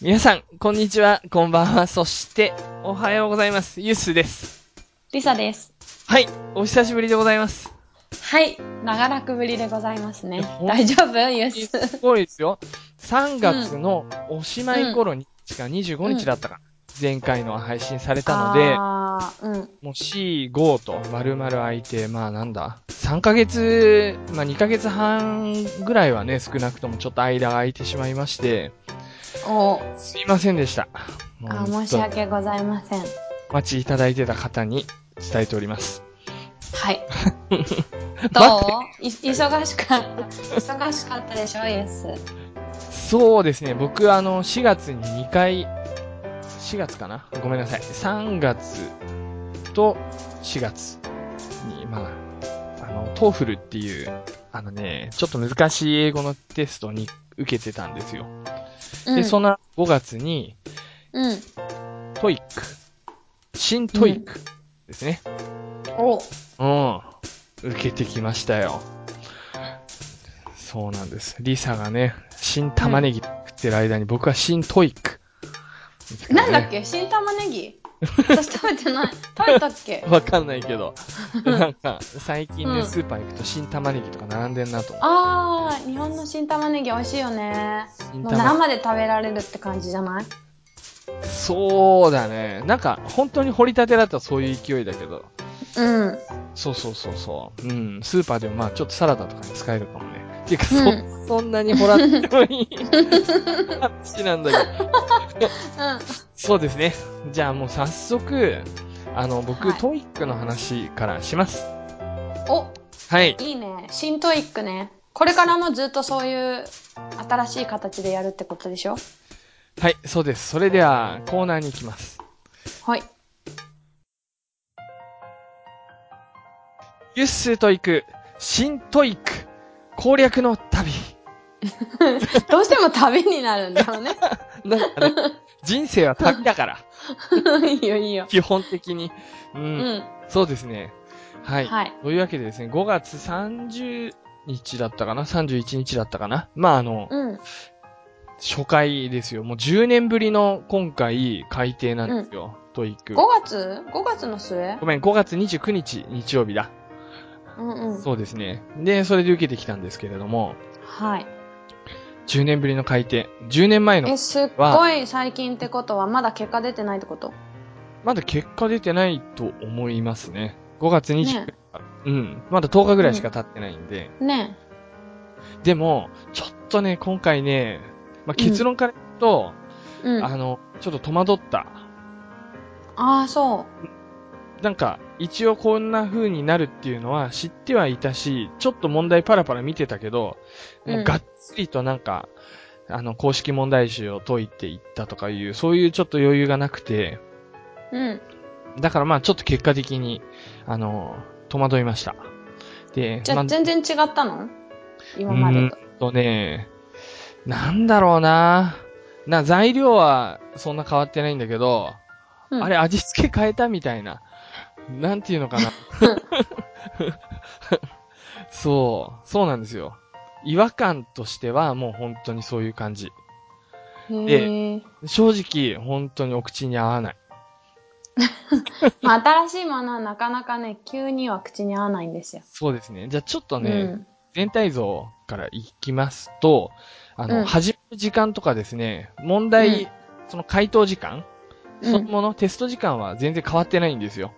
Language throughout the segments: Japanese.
皆さん、こんにちは、こんばんは、そして、おはようございます。ユッスーです。リサです。はい、お久しぶりでございます。はい。長らくぶりでございますね。大丈夫？ユース。すごいですよ。3月のおしまい頃に、しか25日だったか、前回のは配信されたので、うん。もう C、5と丸々空いて、まあなんだ、3ヶ月、まあ2ヶ月半ぐらいはね、少なくともちょっと間が空いてしまいまして、おすいませんでした。あ申し訳ございません。お待ちいただいてた方に伝えております。はい。どう？い忙しかった。忙しかったでしょ？ユッス。そうですね、僕あの、4月に2回、4月かな？ごめんなさい。3月と4月に、まあ、あの、 TOEFL っていう、あのね、ちょっと難しい英語のテストに受けてたんですよ。うん。で、その5月に、うん。 TOEIC、新 TOEIC ですね。おうん。受けてきましたよ。そうなんです。リサがね、新玉ねぎ食ってる間に僕は新 TOEIC。なんだっけ？新玉ねぎ？私食べてない。食べたっけ？わかんないけど。なんか、最近ね、うんスーパー行くと新玉ねぎとか並んでんなと思あー、日本の新玉ねぎ美味しいよね。もう生で食べられるって感じじゃない？そうだね。なんか、本当に掘り立てだったらそういう勢いだけど。うん。そうそうそうそう。うん。スーパーでもまあちょっとサラダとかに使えるかもね。ていうか、うそ、そんなに掘らなくてもいい話なんだけど。そうですね。じゃあもう早速、あの、僕、はい TOEIC の話からします。うん。おはい。いいね。新トイックね。これからもずっとそういう新しい形でやるってことでしょ？はい、そうです。それでは、コーナーに行きます。はい。ユッスートイック、新 TOEIC、攻略の旅。どうしても旅になるんだろうね。なんかね、人生は旅だから、いいよいいよ。基本的に。う、うんん。そうですね。はい。はい。というわけでですね、5月30日だったかな ?31 日だったかな？まあ、あの、うん。初回ですよ。もう10年ぶりの今回改定なんですよ。 TOEIC。5月 ?5 月の末？ごめん、5月29日日曜日だ。うんうん。そうですね。で、それで受けてきたんですけれども、はい。10年ぶりの改定。10年前のえ、すっごい最近ってことはまだ結果出てないってこと？まだ結果出てないと思いますね。5月20、ねうん。まだ10日ぐらいしか経ってないんで。ねでも、ちょっとね、今回ね、まあ、結論から言うと、え。うん。ああの、ちょっと戸惑った。あー、そなんか、一応こんな風になるっていうのは知ってはいたし、ちょっと問題パラパラ見てたけど、もううんがっつりとなんか、あの、公式問題集を解いていったとかいう、そういうちょっと余裕がなくて、う。うん。だからまあちょっと結果的に、あの、戸惑いました。で、まじゃあ全然違ったの？今までと。うーんとね、なんだろうな。な、材料はそんな変わってないんだけど、うんあれ味付け変えたみたいな。なんていうのかな。そう、そうなんですよ。違和感としてはもう本当にそういう感じ。へえ。正直、本当にお口に合わない。まあ、新しいものはなかなかね、急には口に合わないんですよ。そうですね。じゃあちょっとね、うん。全体像からいきますと、あの、うん始める時間とかですね、問題、うんその回答時間、うんそのもの、テスト時間は全然変わってないんですよ。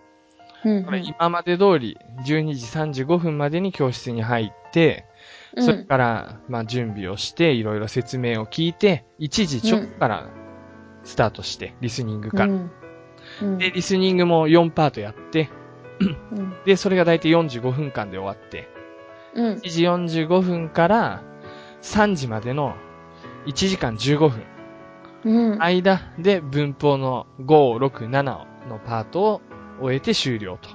うん。これ今まで通り、12時35分までに教室に入って、うんそれから、まあ、準備をして、いろいろ説明を聞いて、1時ちょっからスタートして、リスニングから。うん。うん。で、リスニングも4パートやって、うん。で、それがだいたい45分間で終わって、うん。1時45分から3時までの1時間15分。うん。間で文法の5、6、7のパートを終えて終了と。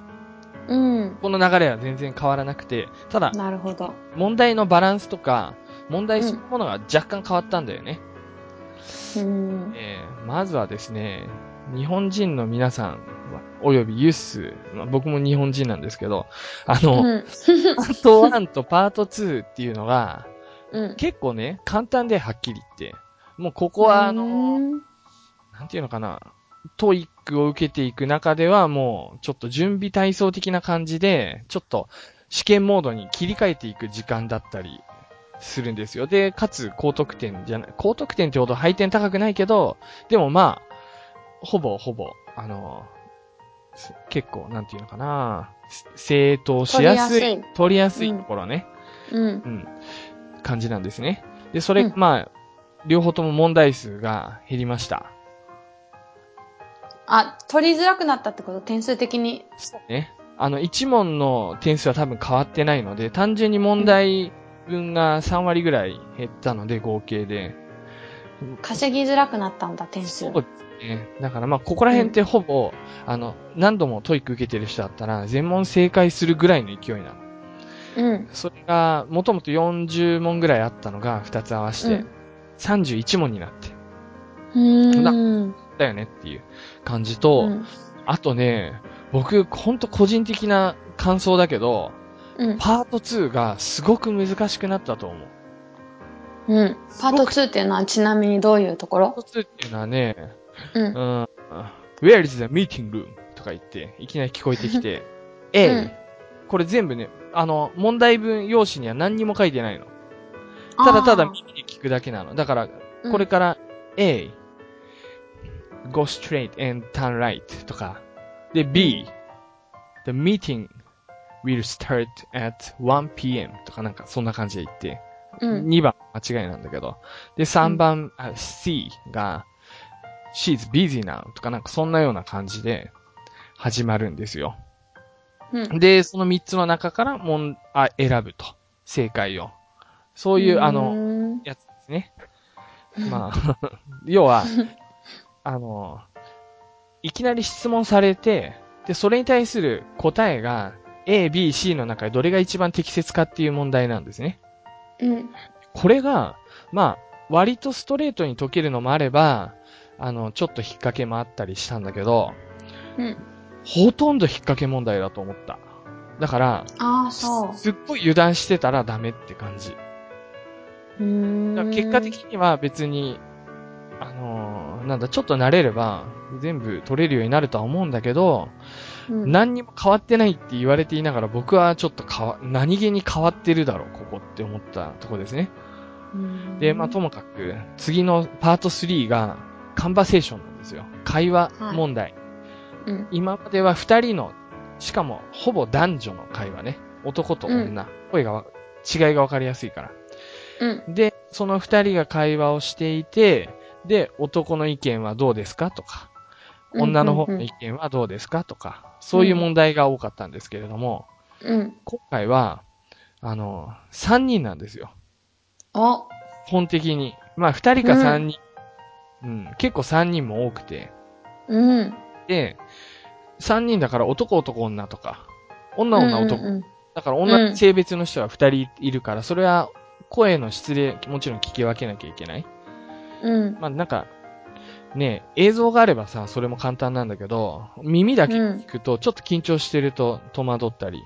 うん。この流れは全然変わらなくて、ただ、なるほど。問題のバランスとか、問題そのものが若干変わったんだよね。うん。えーまずはですね、日本人の皆さん、およびユッス、まあ僕も日本人なんですけど、あの、うん。パート1とパート2っていうのが、うん。結構ね、簡単ではっきり言って、もうここは、あの、うんなんていうのかな、 TOEIC を受けていく中ではもう、ちょっと準備体操的な感じで、ちょっと試験モードに切り替えていく時間だったりするんですよ。で、かつ高得点じゃない、高得点ってほど配点高くないけど、でもまあ、ほぼほぼ、あの、す結構、なんていうのかな、正当しやすい、取りやすい取りやすいところね。うん。うん、感じなんですね。で、それ、うんまあ、両方とも問題数が減りました。あ、取りづらくなったってこと？点数的に。ね。あの、一問の点数は多分変わってないので、単純に問題分が3割ぐらい減ったので、合計で。稼ぎづらくなったんだ、点数。そうですね。だからまあ、ここら辺ってほぼ、あの、何度も TOEIC 受けてる人だったら、全問正解するぐらいの勢いなの。うん。それが、もともと40問ぐらいあったのが、2つ合わせてうん、31問になって、うーん。だよねっていう感じと、うん。あとね、僕、ほんと個人的な感想だけど、うん。パート2がすごく難しくなったと思う。うん。パート2っていうのはちなみにどういうところ？パート2っていうのはね、う。うんん、Where is the meeting room? とか言って、いきなり聞こえてきて、A、うんこれ全部ね、あの、問題文用紙には何にも書いてないの。ただただ耳に聞くだけなの。だから、うんこれから A、go straight and turn right とか、で B、the meeting will start at 1pm とかなんかそんな感じで言って、うん。2番間違いなんだけど、で3番、あ C が she's busy now とかなんかそんなような感じで始まるんですよ。うん。で、その3つの中からもんあ選ぶと。正解を。そういう、あの、の、やつですね。まあ、要は、あの、いきなり質問されて、で、それに対する答えが、A、B、C の中でどれが一番適切かっていう問題なんですね。うん。これが、まあ、割とストレートに解けるのもあれば、あの、ちょっと引っ掛けもあったりしたんだけど、うん。ほとんど引っ掛け問題だと思った。だから、ああ、そう。すっごい油断してたらダメって感じ。うーん。結果的には別に、あのーなんだ、ちょっと慣れれば全部取れるようになるとは思うんだけど、うん、何にも変わってないって言われていながら僕はちょっと変わ、何気に変わってるだろう、ここって思ったとこですね。うんで、まあともかく、次のパート3がカンバセーションなんですよ。会話問題。うん。今までは二人の、しかもほぼ男女の会話ね。男と女。声がわ、違いがわかりやすいから。うん。で、その二人が会話をしていて、で、男の意見はどうですかとか、女の方の意見はどうですかとか、そういう問題が多かったんですけれども、うん。今回は、あの、三人なんですよ。お、本的に。まあ、二人か三人。うん、結構三人も多くて。うん。で、三人だから男男女とか、女女男。うんうんだから同じ性別の人は二人いるから、それは声の質でもちろん聞き分けなきゃいけない。うん。まあなんか、ね映像があればさ、それも簡単なんだけど、耳だけ聞くとちょっと緊張してると戸惑ったり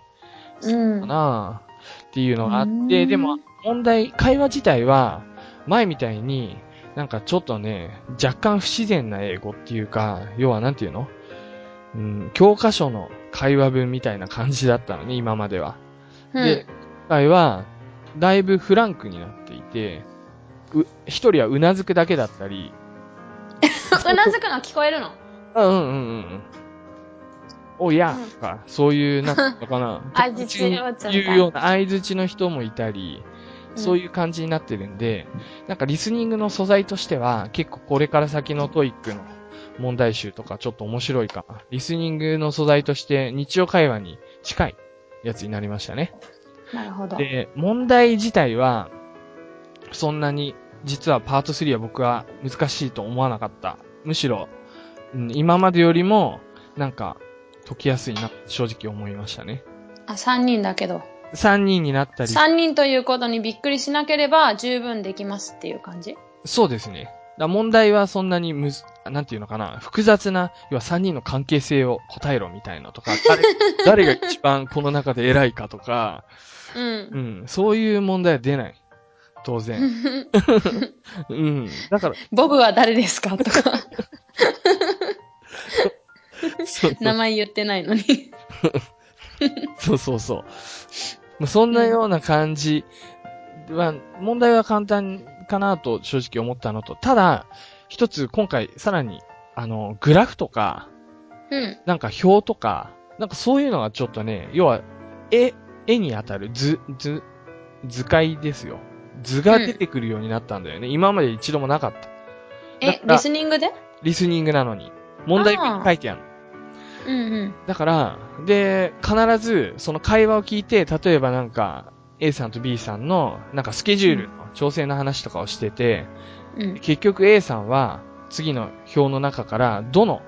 うん。かなっていうのがあって、うんでも問題、会話自体は前みたいになんかちょっとね、若干不自然な英語っていうか、要はなんていうの？うん、教科書の会話文みたいな感じだったのね、今までは。うん、で、今回は、だいぶフランクになっていて、う、一人はうなずくだけだったり、うなずくの聞こえるの？うんうんうんうん。おや、うんとか、そういう、なんかな。相槌を打つみたいうような相槌の人もいたり、そういいう感じになってるんで、なんかリスニングの素材としては、結構これから先の TOEIC の問題集とかちょっと面白いかな。リスニングの素材として日常会話に近いやつになりましたね。うん。なるほど。で、問題自体は、そんなに、実はパート3は僕は難しいと思わなかった。むしろ、うん、今までよりも、なんか、解きやすいな、正直思いましたね。あ、3人だけど。3人になったり、3人ということにびっくりしなければ十分できますっていう感じ？そうですね。だ問題はそんなにむず、なんていうのかな、複雑な、要は3人の関係性を答えろみたいなとか、誰、誰が一番この中で偉いかとか、うん。うん、そういう問題は出ない。当然。うん。だから、ボブは誰ですか？とか、名前言ってないのに。そうそうそう。まあそんなような感じは、問題は簡単かなと正直思ったのと、ただ、一つ今回さらに、あの、グラフとか、うん。なんか表とか、なんかそういうのがちょっとね、要は、絵、絵に当たる図、図、図解ですよ。図が出てくるようになったんだよね。今まで一度もなかった。だえリスニングで？リスニングなのに。問題書いてある。うんうん。だから、で、必ず、その会話を聞いて、例えばなんか、A さんと B さんの、なんかスケジュールの調整の話とかをしてて、うん。結局 A さんは、次の表の中から、どの、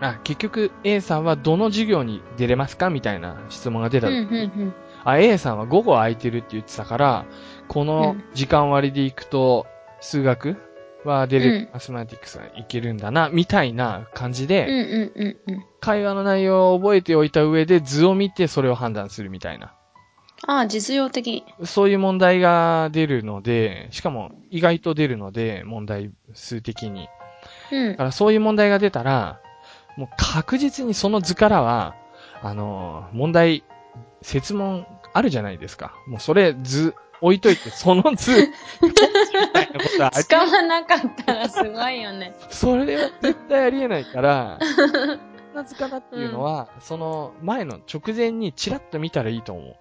あ、結局 A さんはどの授業に出れますかみたいな質問が出たうん時に、うんあ、A さんは午後空いてるって言ってたから、この時間割で行くと、数学は出る、うんマスマティクスはいけるんだな、みたいな感じで。会話の内容を覚えておいた上で図を見てそれを判断するみたいな。ああ、実用的。そういう問題が出るので、しかも意外と出るので、問題数的に。うんだか。らそういう問題が出たら、もう確実にその図からは、あの、問題、説問あるじゃないですか。もうそれ図置いといて、その図、みたいなことはあり？使わなかったらすごいよね。それは絶対ありえないから、そんな図かなっていうのは、その前の直前にチラッと見たらいいと思う。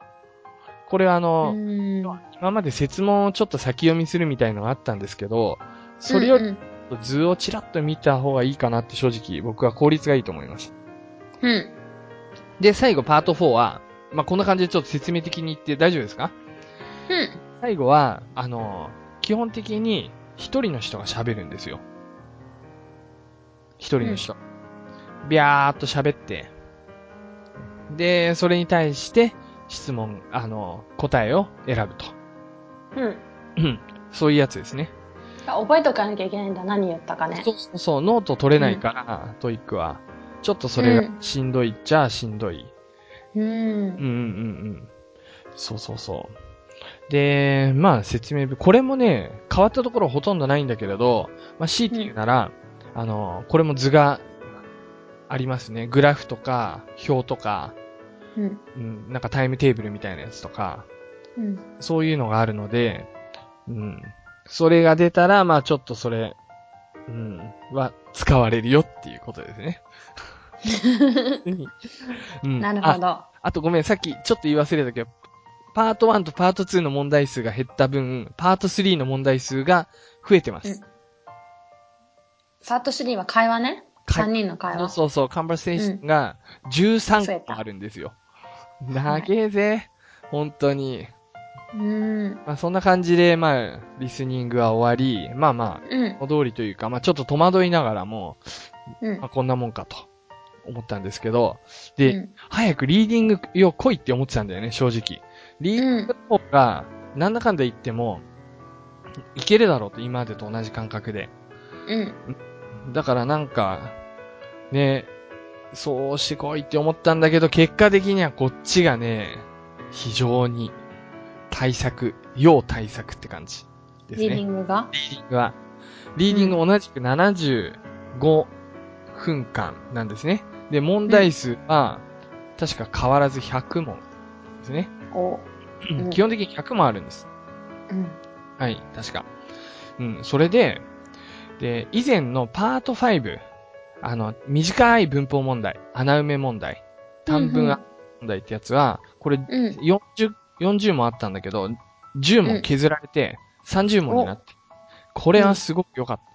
これはあうの、ん。今まで説問をちょっと先読みするみたいのがあったんですけど、それよりうん図をチラッと見た方がいいかなって正直僕は効率がいいと思います。うん。で、最後パート4は、まあ、こんな感じでちょっと説明的に言って大丈夫ですか？うん。最後は、あの、基本的に一人の人が喋るんですよ。一人の人。ビャーっと喋って、で、それに対して質問、あの、答えを選ぶと。うん。うんそういうやつですね。あ覚えとかなきゃいけないんだ。何言ったかね。そうそうそう、ノート取れないから、 TOEIC は。ちょっとそれがしんどいっちゃしんどい。うんうん。うんうんうん。そうそうそう。で、まあ説明文、これもね、変わったところほとんどないんだけれど、まあ強いて言うなら、あの、これも図がありますね。グラフとか、表とか、うん。うん、なんかタイムテーブルみたいなやつとか、うん。そういうのがあるので、うん。それが出たら、まあちょっとそれ、うん、は使われるよっていうことですね。うんなるあほど。あとごめん、さっきちょっと言い忘れたけど、パート1とパート2の問題数が減った分、パート3の問題数が増えてます。うんパート3は会話ね。会3人の会そう話。そうそう、カンバーセーションが13増えた個あるんですよ。長えぜ。本当に。うん。まあそんな感じで、まあ、リスニングは終わり、まあまあ、うん。お通りというか、まあちょっと戸惑いながらも、うんまあこんなもんかと思ったんですけど、で、うん早くリーディングよ来いって思ってたんだよね、正直。リーディングの方が、なんだかんだ言っても、いけるだろうと、今までと同じ感覚で。うん。だからなんか、ね、そうしてこいって思ったんだけど、結果的にはこっちがね、非常に対策、要対策って感じですリーデね。ィングが？リーディングは。リーディング同じく75分間なんですね。で、問題数は、確か変わらず100問ですね。お。うん基本的に100問あるんです。うん。はい、確か。うん、それで、で、以前のパート5、あの、短い文法問題、穴埋め問題、短文問題ってやつは、これうん。40、40問あったんだけど、10問削られて30問になって、これはすごく良かった。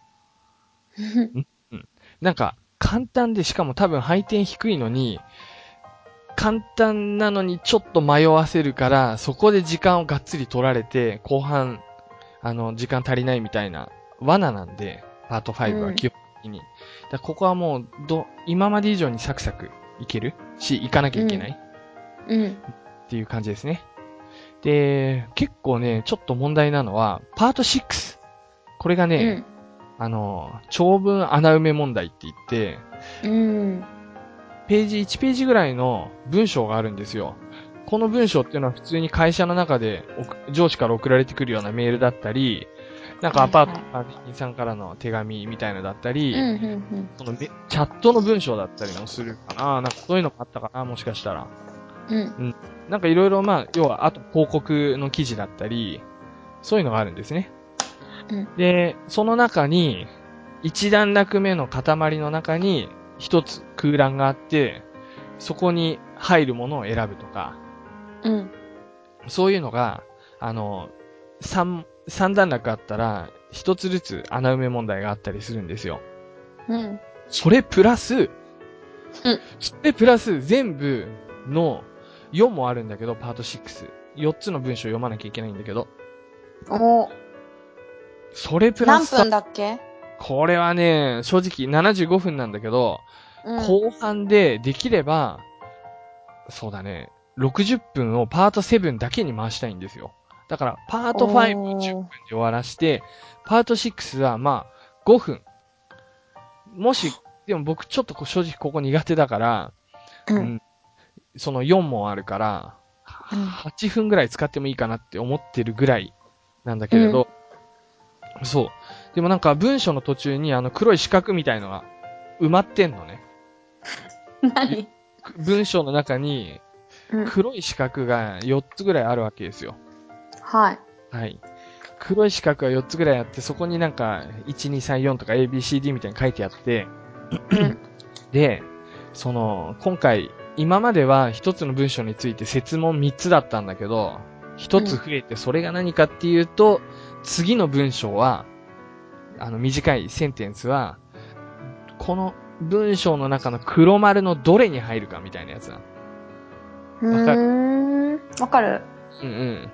なんか、簡単でしかも多分配点低いのに、簡単なのにちょっと迷わせるから、そこで時間をがっつり取られて、後半、あの、時間足りないみたいな罠なんで、パート5は基本的に。だからここはもう、ど、今まで以上にサクサクいける？し、行かなきゃいけない？うん。っていう感じですね。で、結構ね、ちょっと問題なのは、パート6。これがうね、ん。あの、長文穴埋め問題って言って、うん。ページ1ページぐらいの文章があるんですよ。この文章っていうのは普通に会社の中で送上司から送られてくるようなメールだったり、なんかアパートの管理人さんからの手紙みたいのだったり、うん、うん、そのめチャットの文章だったりもするかななんかそういうのがあったかなもしかしたら。うん。うん。なんかいろいろまあ、要はあと広告の記事だったり、そういうのがあるんですね。うんで、その中に、一段落目の塊の中に一つ空欄があって、そこに入るものを選ぶとか、うん。そういうのが、あの、三、三段落あったら、一つずつ穴埋め問題があったりするんですよ。うん。それプラス、うんそれプラス全部の4もあるんだけど、パート6。4つの文章を読まなきゃいけないんだけど、おそれプラスさ何分だっけ？これはね、正直75分なんだけど、うん。後半でできれば、そうだね、60分をパート7だけに回したいんですよ。だから、パート5を10分で終わらして、パート6はまあ、5分。もし、でも僕ちょっと正直ここ苦手だから、う。うんんその4もあるから、うん8分ぐらい使ってもいいかなって思ってるぐらいなんだけれど、そう。でもなんか文章の途中にあの黒い四角みたいのが埋まってんのね。何？文章の中にうん。黒い四角が4つぐらいあるわけですよ。はい。はい。黒い四角が4つぐらいあって、そこになんか、1、2、3、4とか ABCD みたいに書いてあって、うん。で、その、今回、今までは一つの文章について説問3つだったんだけど、一つ増えてそれが何かっていうと、次の文章は、あの短いセンテンスは、この文章の中の黒丸のどれに入るかみたいなやつなわかる。わかる。うんうん。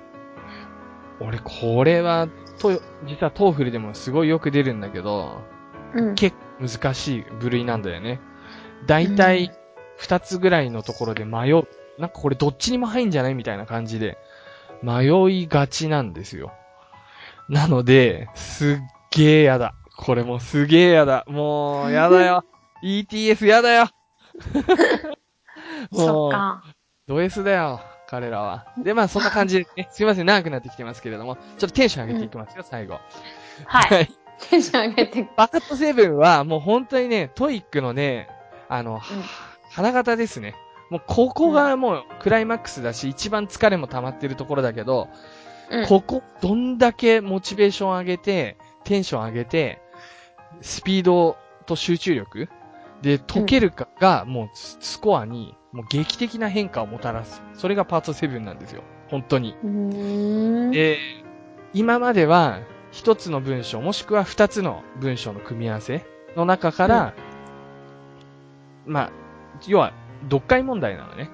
俺、これは、と、実は TOEFL でもすごいよく出るんだけど、うん。結構難しい部類なんだよね。だいたい二つぐらいのところで迷う。なんかこれどっちにも入んじゃないみたいな感じで、迷いがちなんですよ。なので、すっげーやだ。これもうすげーやだ。もう、やだよ。ETS やだよ。そっか。ド S だよ、彼らは。で、まあそんな感じでね、すいません、長くなってきてますけれども、ちょっとテンション上げていきますよ、最後。はい。い。テンション上げて。パートセブンはもう本当にね、 TOEIC のね、あの、うん花形ですね。もうここがもうクライマックスだし、一番疲れも溜まってるところだけど、うん。ここ、どんだけモチベーション上げて、テンション上げて、スピードと集中力で解けるかが、もうススコアに、もう劇的な変化をもたらす。それがパート7なんですよ。本当に。で、今までは、一つの文章、もしくは二つの文章の組み合わせの中から、まあ、要は、読解問題なのね。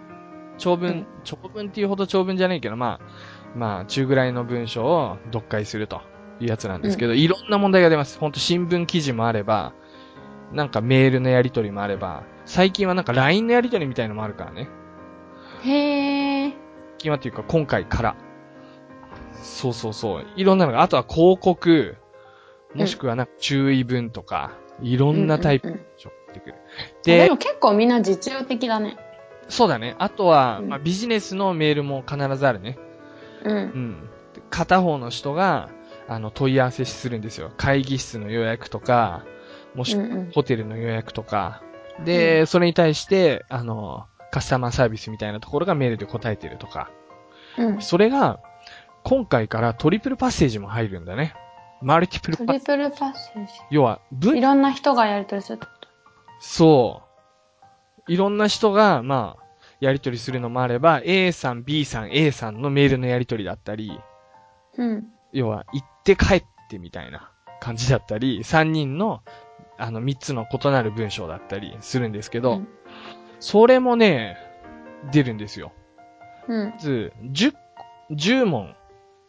長文、うん長文っていうほど長文じゃないけど、まあ、まあ、中ぐらいの文章を読解するというやつなんですけど、いろんな問題が出ます。ほんと新聞記事もあれば、なんかメールのやり取りもあれば、最近はなんか LINE のやり取りみたいのもあるからね。へー。最近はっていうか今回から。そうそうそう。いろんなのが、あとは広告、もしくはなんか注意文とか、いろんなタイプのうんうん文章が出てくる。でで、も結構みんな実用的だね。そうだね。あとは、うんまあ、ビジネスのメールも必ずあるね。う。うんん。で片方の人が、あの、問い合わせするんですよ。会議室の予約とか、もしくはうんうん。ホテルの予約とか。で、それに対して、あの、カスタマーサービスみたいなところがメールで答えてるとか。うん。それが、今回からトリプルパッセージも入るんだね。マルティプルパットリプルパッセー要は、ジ。い文、ろんな人がやり取りするってこそう。いろんな人が、まあ、やり取りするのもあれば、A さん、B さん、A さんのメールのやり取りだったり、と。うん。要は、行って帰ってみたいな感じだったり、3人の、あの、3つの異なる文章だったりするんですけど、うんそれもね、出るんですよ。うん。まず、10、10問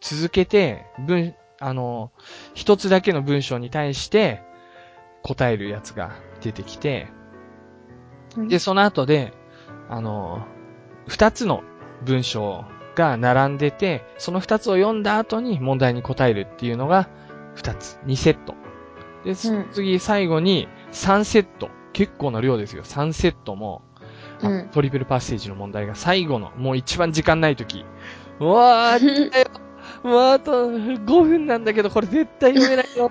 続けて、文、あの、一つだけの文章に対して答えるやつが出てきて、うんで、その後で、あの、二つの文章が並んでて、その二つを読んだ後に問題に答えるっていうのが二つ、二セット。で、うん次最後に三セット。結構な量ですよ。三セットも、あうんトリプルパッセージの問題が最後の、もう一番時間ない時。うわー、だよ。もうあと5分なんだけど、これ絶対読めないよ。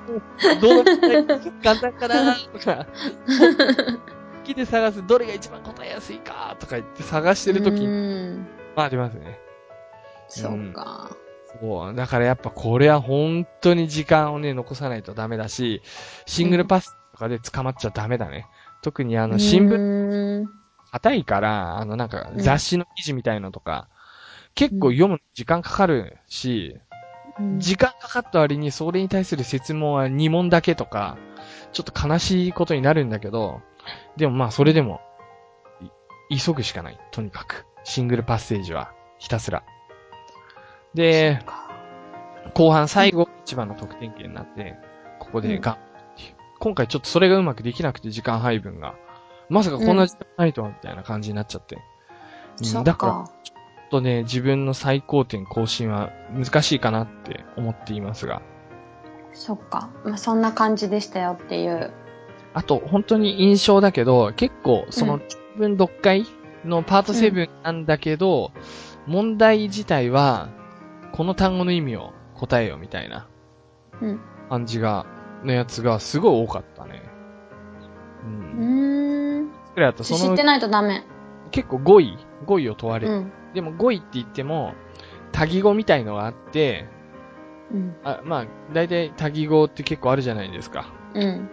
どの問題が簡単かなとか。好きで探す、どれが一番答えやすいかとか言って探してる時うに、ん。まあありますね。そうか。そう。だからやっぱこれは本当に時間をね、残さないとダメだし、シングルパスとかで捕まっちゃダメだね。特にあの、新聞聞。硬いから、あのなんかうん雑誌の記事みたいのとか、結構読むの時間かかるし、うん時間かかった割にそれに対する説問は2問だけとか、ちょっと悲しいことになるんだけど、でもまあそれでも、い急ぐしかない。とにかく。シングルパッセージは、ひたすら。で、後半最後一番の得点圏になって、ここでうんガンっていう今回ちょっとそれがうまくできなくて時間配分が。まさかこんな時間ないとは、みたいな感じになっちゃって。うんだから、か。ちょっとね、自分の最高点更新は難しいかなって思っていますが。そっか。まあ、そんな感じでしたよっていう。あと、本当に印象だけど、結構、その、分読解のパート7なんだけど、問題自体は、この単語の意味を答えよみたいなうん。感じが、のやつがすごい多かったね。う。うんーん。それだと、その知って、ないとダメ。結構語彙語彙を問われる。うん。でも語彙って言っても、多義語みたいのがあって、うん。あまあ、大体多義語って結構あるじゃないですか。うん。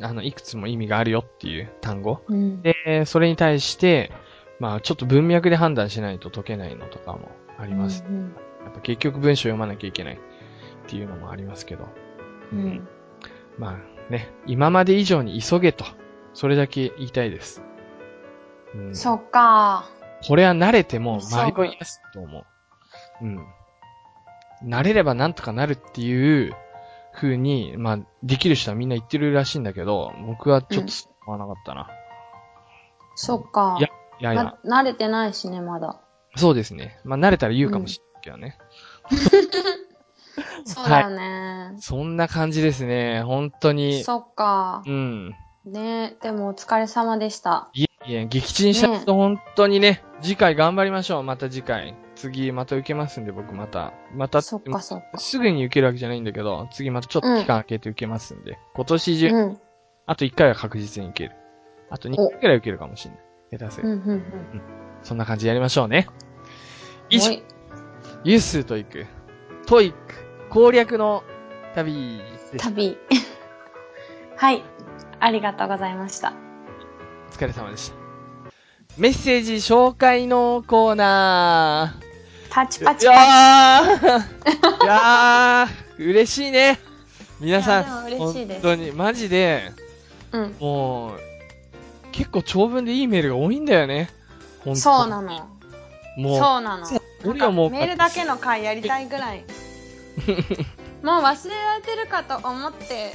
あの、いくつも意味があるよっていう単語。うん。で、それに対して、まあ、ちょっと文脈で判断しないと解けないのとかもあります。うん。やっぱ結局文章読まなきゃいけないっていうのもありますけど。うん。まあね、今まで以上に急げと。それだけ言いたいです。うん、そっか。これは慣れてもいやすいと思う。うん。慣れればなんとかなるっていう風に、まあ、できる人はみんな言ってるらしいんだけど、僕はちょっと思わなかったな。そっか。いやいやいや、ま、慣れてないしね、まだ。そうですね。まあ、慣れたら言うかもしれないけどね。そうだよね。そんな感じですね。本当に。そっか。うん。ねでもお疲れ様でした。いえいえ、撃沈しちゃうと本当にね、次回頑張りましょう。また次回。次また受けますんで、僕また。また、そっかそっか。すぐに受けるわけじゃないんだけど、次またちょっと期間空けて受けますんで、今年中、うん。あと1回は確実に受ける。あと2回くらい受けるかもしれない。下手すうん、る。うん、うん。そんな感じでやりましょうね。以上ユーストイック、TOEIC、攻略の旅です。旅。はい。ありがとうございました。お疲れ様でした。メッセージ紹介のコーナー。パチパいやチパーいやー嬉しいね。皆さん、いやでも嬉しいです本当に、マジで、チ。うん。もう、結構長文でいいメールが多いんだよね。本当そうなの。もう、そうなの。俺はもう、メールだけの回やりたいぐらい。もう忘れられてるかと思って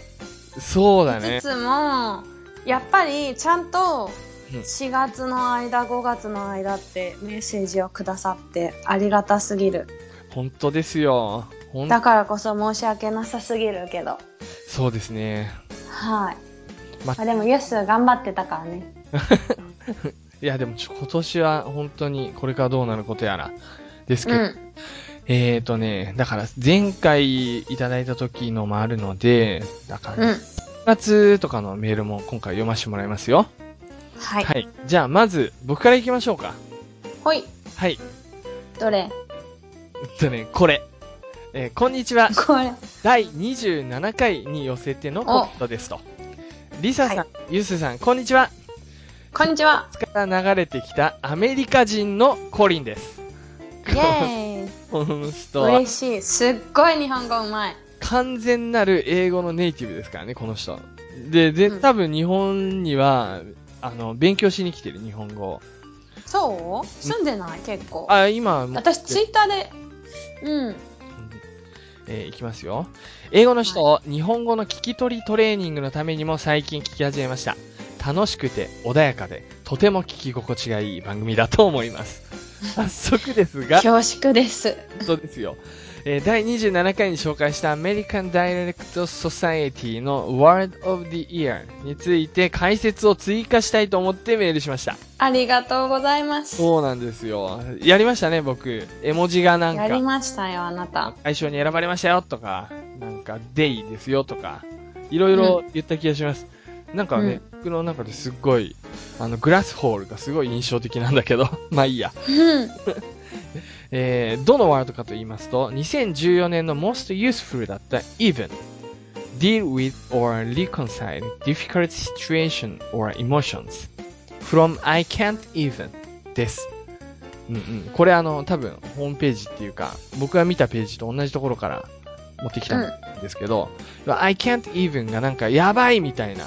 そうだねいつ。つも、やっぱりちゃんとうん4月の間、5月の間ってメッセージをくださってありがたすぎる。本当ですよ。だからこそ申し訳なさすぎるけど。そうですね。はい。ままあ、でもユース頑張ってたからね。いや、でも今年は本当にこれからどうなることやら。ですけど、うん。えーとね、だから前回いただいた時のもあるので、だから、うん。1月とかのメールも今回読ませてもらいますよ。はい。はい。じゃあ、まず、僕から行きましょうか。ほい。はい。どれ？えっとね、これ。えーこんにちは。これ。第27回に寄せてのコメントですと。リサさん、はユースさん、こんにちは。こんにちは。から流れてきたアメリカ人のコリンです。イェーイ。この人は嬉しい。すっごい日本語うまい。完全なる英語のネイティブですからね、この人。で、で、うん多分日本には、あの、勉強しに来てる、日本語を。そう？住んでない？結構。あ、今、私ツイッターで、うん。えーいきますよ。英語の人を日本語の聞き取りトレーニングのためにも最近聞き始めました。楽しくて穏やかで、とても聞き心地がいい番組だと思います。早速ですが、恐縮です。そうですよ。えー第27回に紹介したアメリカン・ダイレクト・ソサエティの Word of the Year について解説を追加したいと思ってメールしました。ありがとうございます。そうなんですよ。やりましたね、僕。絵文字がなんやりか、ましたよ、あなた。対象に選ばれましたよとか、なんか、デイですよとか、いろいろ言った気がします。なんかね、僕の中ですっごい、あの、グラスホールがすごい印象的なんだけど、まあいいや。うん。えー、どのワードかと言いますと、2014年の most useful だった even, deal with or reconcile difficult situation or emotions from I can't even です。うんうん。これあの、多分、ホームページっていうか、僕が見たページと同じところから持ってきたんですけど、I can't even がなんかやばいみたいな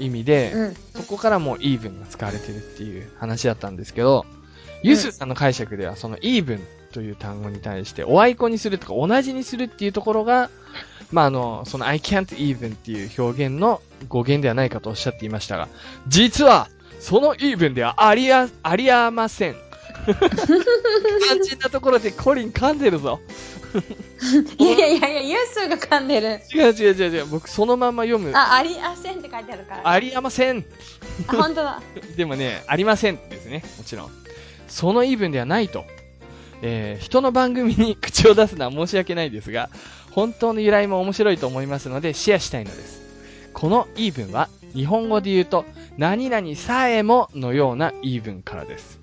意味で、うん。そこからもう even が使われてるっていう話だったんですけど、ユスさんの解釈ではその even という単語に対して、おあいこにするとか同じにするっていうところが、まあ、あの、その I can't even っていう表現の語源ではないかとおっしゃっていましたが、実は、その even ではありあ、ありあません。肝心なところでコリン噛んでるぞ。い やいやいやいや、ユースが噛んでる。違う違う違う違う。僕そのまま読む。あ、ありあせんって書いてあるから。ありあません。あ、本当だ。でもね、ありませんですね。もちろん。その言い分ではないと。えー、人の番組に口を出すのは申し訳ないですが、本当の由来も面白いと思いますのでシェアしたいのです。この言い分は、日本語で言うと、何々さえものような言い分からです。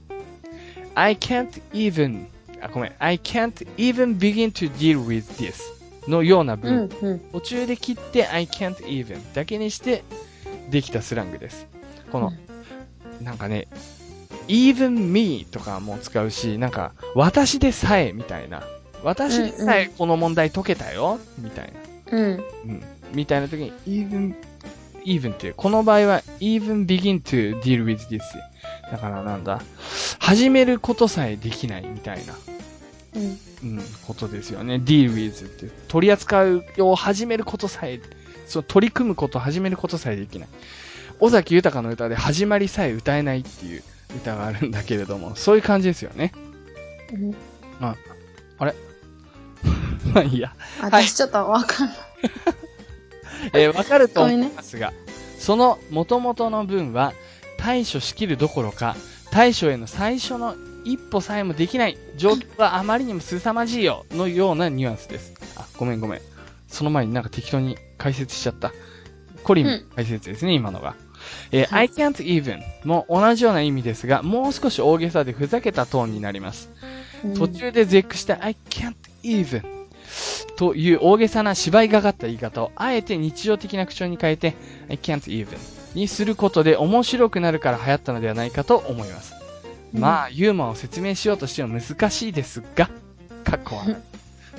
I can't even, あ、ごめん、I can't even begin to deal with this のようなう文ん、うん。途中で切って I can't even だけにしてできたスラングです。この、なんかね、even me とかも使うし、なんか、私でさえみたいな。私でさえこの問題解けたよみたいな。うん。うん。みたいな時に even, even っていう、この場合は even begin to deal with this. だからなんだ、始めることさえできないみたいな。うん。うん、ことですよね。deal with って。取り扱うを始めることさえ、そう、取り組むこと、始めることさえできない。尾崎豊の歌で始まりさえ歌えないっていう歌があるんだけれども、そういう感じですよね。うんあれ？まあいいや。私ちょっとわかんない。えーわかると思いますが、その元々の文は対処しきるどころか、対処への最初の一歩さえもできない状況があまりにも凄まじいよのようなニュアンスです。あ、ごめんごめん。その前になんか適当に解説しちゃった。コリンうん解説ですね、今のが。えーはい I can't even も同じような意味ですが、もう少し大げさでふざけたトーンになります。途中で絶句した I can't even という大げさな芝居がかった言い方をあえて日常的な口調に変えて I can't even にすることで面白くなるから流行ったのではないかと思います。うんまあ、ユーモアを説明しようとしても難しいですが、かっこ悪い。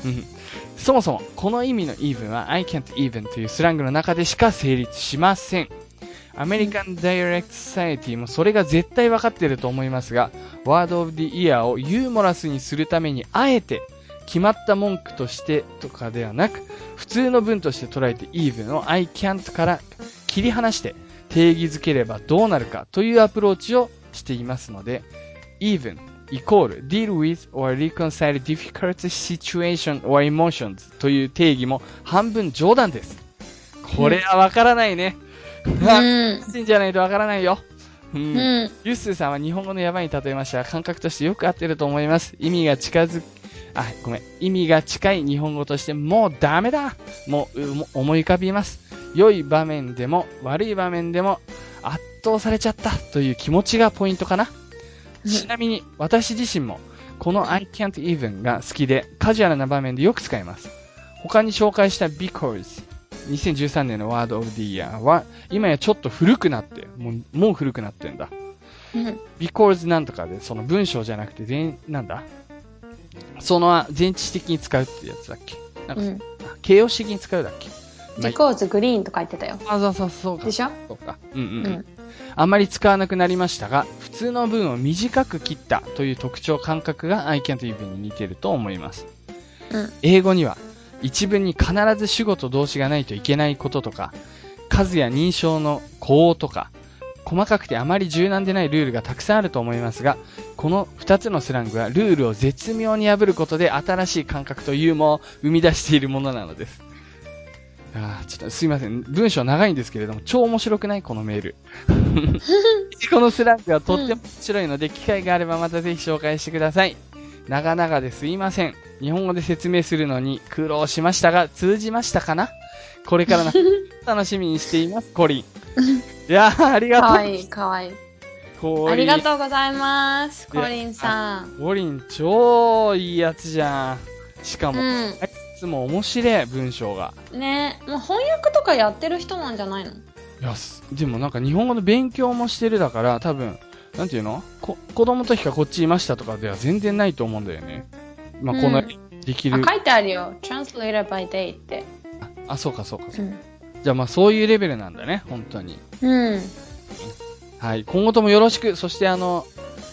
うんそもそも、この意味の even は I can't even というスラングの中でしか成立しません。アメリカン・ダイレクト・ソサエティもそれが絶対分かっていると思いますが、ワード・オブ・ディ・イヤーをユーモラスにするためにあえて決まった文句としてとかではなく、普通の文として捉えて even を I can't から切り離して定義づければどうなるかというアプローチをしていますので、even イコール deal with or reconcile difficult situation or emotions という定義も半分冗談です。これはわからないね。わうん。じゃないとわからないよ。うん。うん。ユッスーさんは日本語のやばいに例えましたが、感覚としてよく合ってると思います。意味が近づ、あ、ごめん。意味が近い日本語として、もうダメだもう、思い浮かびます。良い場面でも、悪い場面でも、圧倒されちゃったという気持ちがポイントかな。ちなみに、私自身も、この I can't even が好きで、カジュアルな場面でよく使います。他に紹介した because、2013年のワードオブディ year は、今やちょっと古くなって、もう、もう古くなってんだ。うん。because なんとかで、その文章じゃなくて全、なんだ？その前置詞的に使うってやつだっけ？なんか、うん。あ形容詞的に使うだっけ？まあ because green と書いてたよ。あ、そうそうそうか。でしょ？そうか。うんうん、ううんん。あんまり使わなくなりましたが、普通の文を短く切ったという特徴感覚が I can't even に似てると思います。うん。英語には一文に必ず主語と動詞がないといけないこととか、数や認証の項とか、細かくてあまり柔軟でないルールがたくさんあると思いますが、この二つのスラングはルールを絶妙に破ることで新しい感覚とユーモアを生み出しているものなのです。あーちょっとすいません。文章長いんですけれども、超面白くない？このメール。このスラングはとっても面白いので、機会があればまたぜひ紹介してください。長々ですいません。日本語で説明するのに苦労しましたが、通じましたかな？これからの 楽しみにしています、コリン。いやー、ありがとう。かわいい、かわいい。コリンありがとうございます、コリンさん。コリン、超いいやつじゃん。しかも、うん。いつも面白い、文章が。ねもう翻訳とかやってる人なんじゃないの？いや、すでもなんか日本語の勉強もしてるだから、多分、なんていうの？こ子供の時からこっちいましたとかでは全然ないと思うんだよね。まあ、この、うんできるあ、。書いてあるよ。translator by day って。あ、そうかそうかそうう。ん。じゃあまあそういうレベルなんだね、本当に。うん。はい。今後ともよろしく。そしてあの、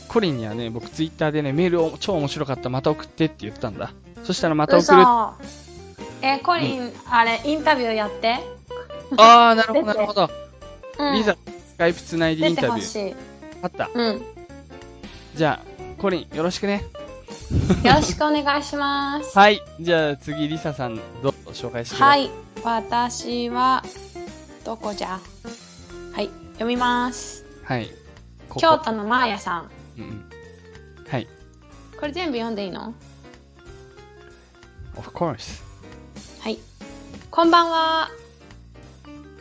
コリンにはね、僕ツイッターでね、メールを超面白かった、また送ってって言ったんだ。そしたらまた送る。え、コリン、あれ、インタビューやって。あー、なるほど、なるほど。うん。リザ、スカイプつないでインタビュー。あった。うん。じゃあ、コリン、よろしくね。よろしくお願いします。はい。じゃあ次、リサさん、どうぞ紹介してください。はい。私は、どこじゃはい。読みます。はい。ここ京都のマーヤさん。うんうん。はい。これ全部読んでいいの？Of course. はい。こんばんは。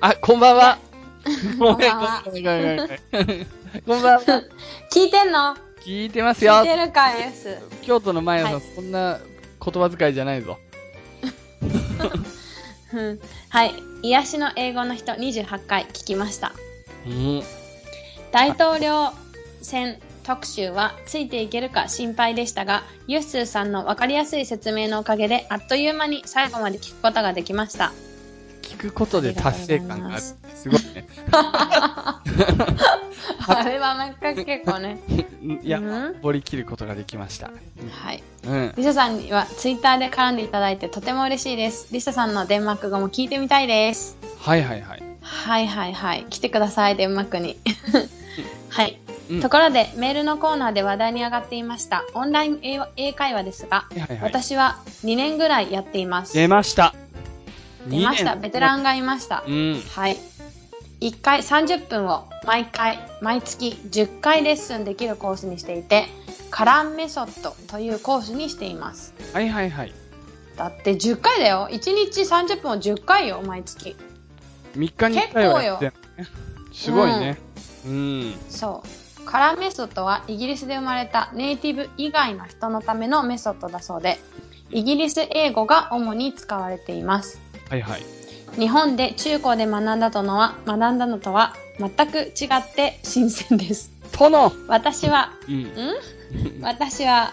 あ、こんばんは。ごめん、こんばんはごめん、ごめん、ごめん。こんばんは。聞いてんの？聞いてますよ聞い。てるか、イエス。京都のマヤそんな言葉遣いじゃないぞ。うんはい。癒しの英語の人28回聞きました。うん。大統領選特集はついていけるか心配でしたが、ユッスーさんのわかりやすい説明のおかげで、あっという間に最後まで聞くことができました。聞くことで達成感がある。すごいね。あれはなんか結構ね。いや、うん？掘り切ることができました。はい。うん。リサさんにはツイッターで絡んでいただいてとても嬉しいです。リサさんのデンマーク語も聞いてみたいです。はいはいはい。はいはいはい。来てください、デンマークに。はい。うんところで、メールのコーナーで話題に上がっていました、オンライン英英会話ですが、はいはいはい。私は2年ぐらいやっています。出ました。出ました。2年ベテランがいました。うん。はい。1回30分を毎回、毎月10回レッスンできるコースにしていて、カランメソッドというコースにしています。はいはいはい。だって10回だよ。1日30分を10回よ、毎月。3日に1回はやってんのね。すごいね。うん。そう。カラーメソッドはイギリスで生まれたネイティブ以外の人のためのメソッドだそうで、イギリス英語が主に使われています。はいはい。日本で中高で学んだとのは、学んだのとは全く違って新鮮です。殿私は、うん。ん？私は、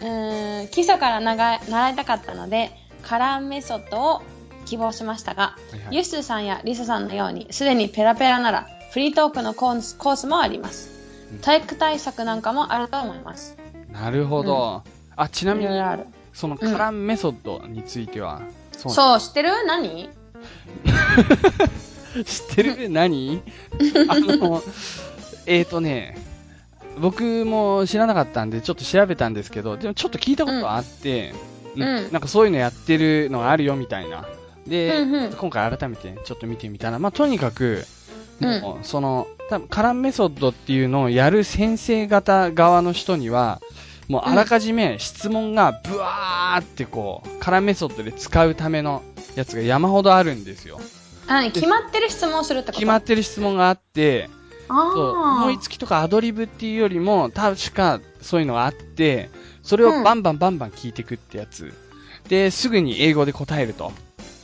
うーん、基礎から習いたかったので、カラーメソッドを希望しましたが、はいはいユッスーさんやリサさんのように、すでにペラペラなら、フリートークのコースもありますうん。体育対策なんかもあると思います。なるほど。あ、ちないみに。そのカランメソッドについては、そうそう、知ってる？何？知ってる？何？あの、えーとね、僕も知らなかったんで、ちょっと調べたんですけど、でもちょっと聞いたことがあって、うん。うん。なんかそういうのやってるのがあるよみたいな。で、うんうん。今回改めてちょっと見てみたら、まあ、とにかく、もう、その、多分カランメソッドっていうのをやる先生方側の人には、もうあらかじめ質問がブワーってこう、カランメソッドで使うためのやつが山ほどあるんですよ。何決まってる質問をするってこと？決まってる質問があって、そうあ思いつきとかアドリブっていうよりも、確かそういうのがあって、それをバンバンバンバン聞いていくってやつ。で、すぐに英語で答えると。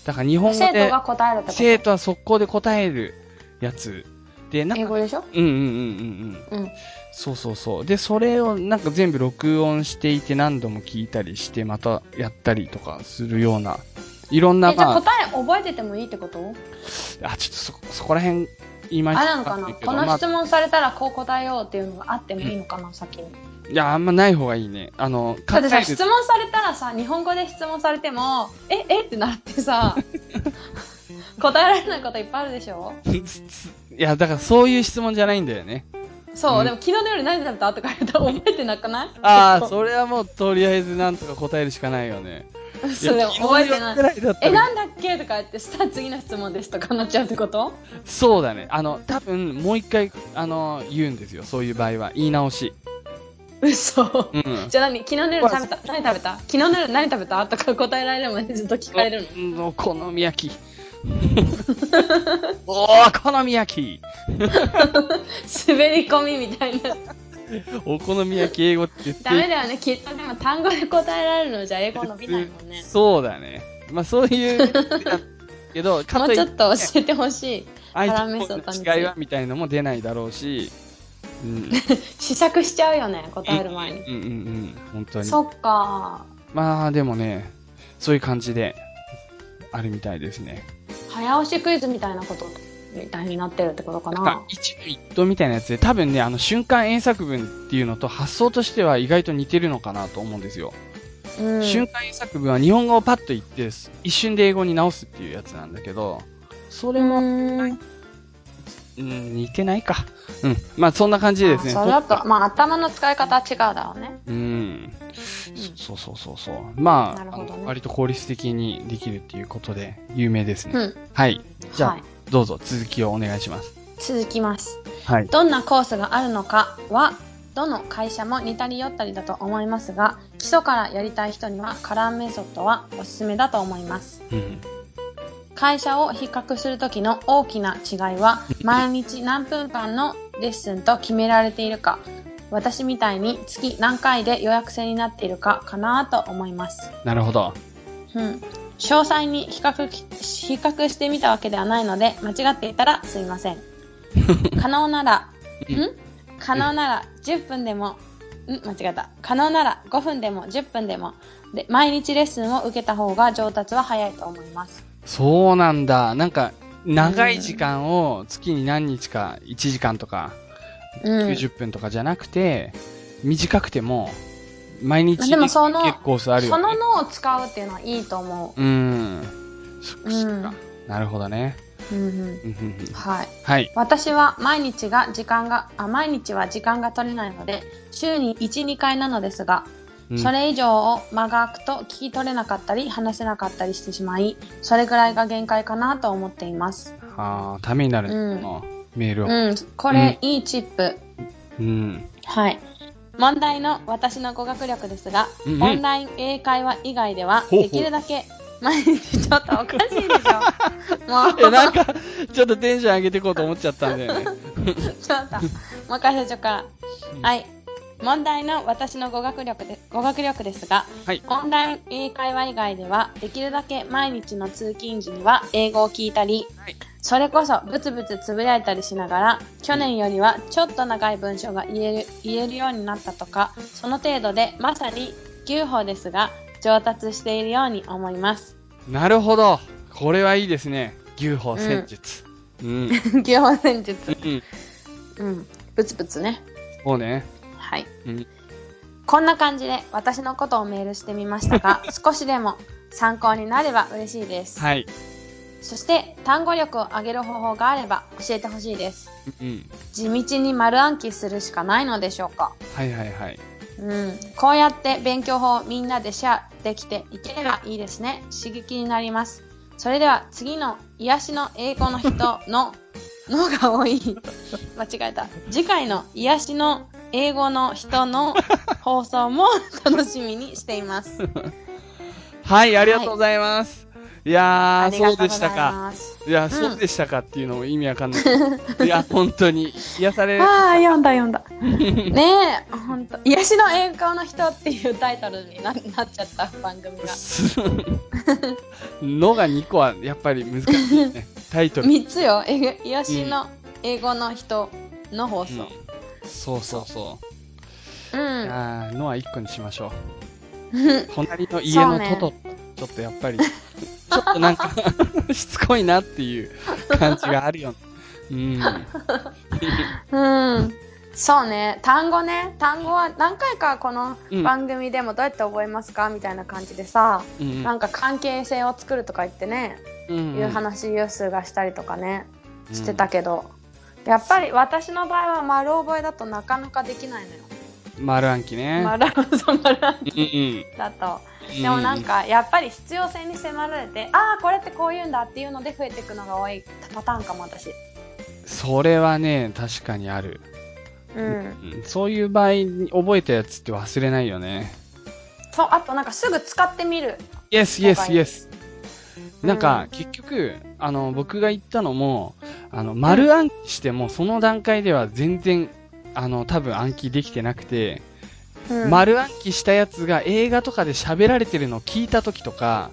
だから日本語で生徒が、答えるってこと？生徒は速攻で答えるやつ。で、なんか、英語でしょ？うんうんうんうんうん。うん。そうそうそう。で、それをなんか全部録音していて何度も聞いたりして、またやったりとかするような、いろんな、え、じゃあまあ、答え覚えててもいいってこと？あ、ちょっとそ、そこら辺、今あれなのかなこの質問問されたらこう答えようっていうのがあってもいいのかな、先に。いや、あんまない方がいいね。あの、だってさ、質問されたらさ、日本語で質問されても、え、え？ってなってさ、答えられないこといっぱいあるでしょ？いや、だからそういう質問じゃないんだよね。そう、うんでも昨日の夜何食べたとか言ったら覚えてなくない？ああ、それはもうとりあえずなんとか答えるしかないよね。そう、でも覚えてない。い。だったえ、らなんだっけ？とか言って、したら次の質問ですとかなっちゃうってこと？そうだね。あの、多分、もう一回、あの、言うんですよ。そういう場合は。言い直し。嘘。うん。じゃあ何？昨日の夜食べた？何食べた？昨日の夜何食べた？とか答えられるまでずっと聞かれるの？うんお好み焼き。おー、好み焼き。滑り込みみたいな。お好み焼き英語って言って。ダメだよね。きっとでも単語で答えられるのじゃ英語伸びないもんね。そうだね。まあそういう、けど、もうちょってとね教えてほしい。相ハラメ手ソと違いはみたいのも出ないだろうし、うん。試作しちゃうよね、答える前に。うんうんうん。本当に。そっか。まあでもね、そういう感じで、あるみたいですね。早押しクイズみたいなことみたいになってるってことかなんかな。一部一答みたいなやつで、多分ね、あの瞬間英作文っていうのと発想としては意外と似てるのかなと思うんですよ。うん。瞬間英作文は日本語をパッと言って、一瞬で英語に直すっていうやつなんだけど、それも、うんうん、似てないか。うん。まあそんな感じですね。あそれだと、まあ頭の使い方は違うだろうね。うん。そうそうそうそう。まあ、なるほどね割と効率的にできるっていうことで有名ですね。うん。はい。じゃあ、はい。どうぞ続きをお願いします。続きます。はい。どんなコースがあるのかは、どの会社も似たり寄ったりだと思いますが、基礎からやりたい人にはカラーメソッドはおすすめだと思います。うん。会社を比較するときの大きな違いは、毎日何分間のレッスンと決められているか、私みたいに月何回で予約制になっているかかなと思います。なるほど。うん。詳細に比較き、比較してみたわけではないので、間違っていたらすいません。可能なら、うんん？可能なら10分でも、ん？間違えた。可能なら5分でも10分でも、で、毎日レッスンを受けた方が上達は早いと思います。そうなんだ。なんか、長い時間を月に何日か、1時間とか、うん。90分とかじゃなくて、短くても、毎日でもその結構コースあるよね。その脳を使うっていうのはいいと思うーん。そっかう。そっか。なるほどね。う。うんうん。はい。はい。私は毎日が時間が、あ、毎日は時間が取れないので、週に1、2回なのですが、うんそれ以上を間が空くと聞き取れなかったり、話せなかったりしてしまい、それぐらいが限界かなと思っています。ああ、ためになる、うんあメールを。うん、これ、いいチップ。うん。はい。問題の私の語学力ですが、うんうんオンライン英会話以外では、できるだけ、毎日ちょっとおかしいでしょ。もう、え、なんか、ちょっとテンション上げていこうと思っちゃったんだよね。ちょっと、もう一回最初から。うんはい。問題の私の語学力で語学力ですが、はい。オンライン英会話以外では、できるだけ毎日の通勤時には英語を聞いたり、はいそれこそブツブツつぶやいたりしながら、去年よりはちょっと長い文章が言える言えるようになったとか、その程度でまさに牛歩ですが、上達しているように思います。なるほど。これはいいですね。牛歩戦術。うん。牛歩戦術。うん。うん。ブツブツね。そうね。はい。うん。こんな感じで私のことをメールしてみましたが、少しでも参考になれば嬉しいです。はい。そして単語力を上げる方法があれば教えてほしいです。うん。地道に丸暗記するしかないのでしょうか。はいはいはい。うん。こうやって勉強法をみんなでシェアできていければいいですね。刺激になります。それでは次の癒しの英語の人ののが多い。間違えた。次回の癒しの英語の人の放送も楽しみにしています。はい、ありがとうございます。いやー、そうでしたか。いや、んそうでしたかっていうのも意味わかんない。いや、本当に、癒される。ああ、読んだ読んだ。ねえ、ほんと。癒しの英語の人っていうタイトルにななっちゃった番組が。のが2個はやっぱり難しいね。タイトル。3つよ。癒しの英語の人の放送。うんそうそうそう。うん。いやーのは1個にしましょう。う ん隣の家のトト、ちょっとやっぱり、ちょっとなんか、しつこいなっていう感じがあるよね。うん。うん。そうね。単語ね。単語は何回かこのうん番組でもどうやって覚えますかみたいな感じでさ、うんなんか関係性を作るとか言ってね、うんいう話、ユースがしたりとかね、してたけど、やっぱり私の場合は丸覚えだとなかなかできないのよ。丸暗記ね。丸そう丸暗。記だと。でもなんかやっぱり必要性に迫られて、ああこれってこういうんだっていうので増えていくのが多いパターンかも私。それはね、確かにある。うん。うんそういう場合に覚えたやつって忘れないよね。そうあとなんかすぐ使ってみる。Yes, 了 yes, 解 yes. なんか、結局、あの、僕が言ったのも、あの、丸暗記しても、その段階では全然、あの、多分暗記できてなくて、うん、丸暗記したやつが映画とかで喋られてるのを聞いた時とか、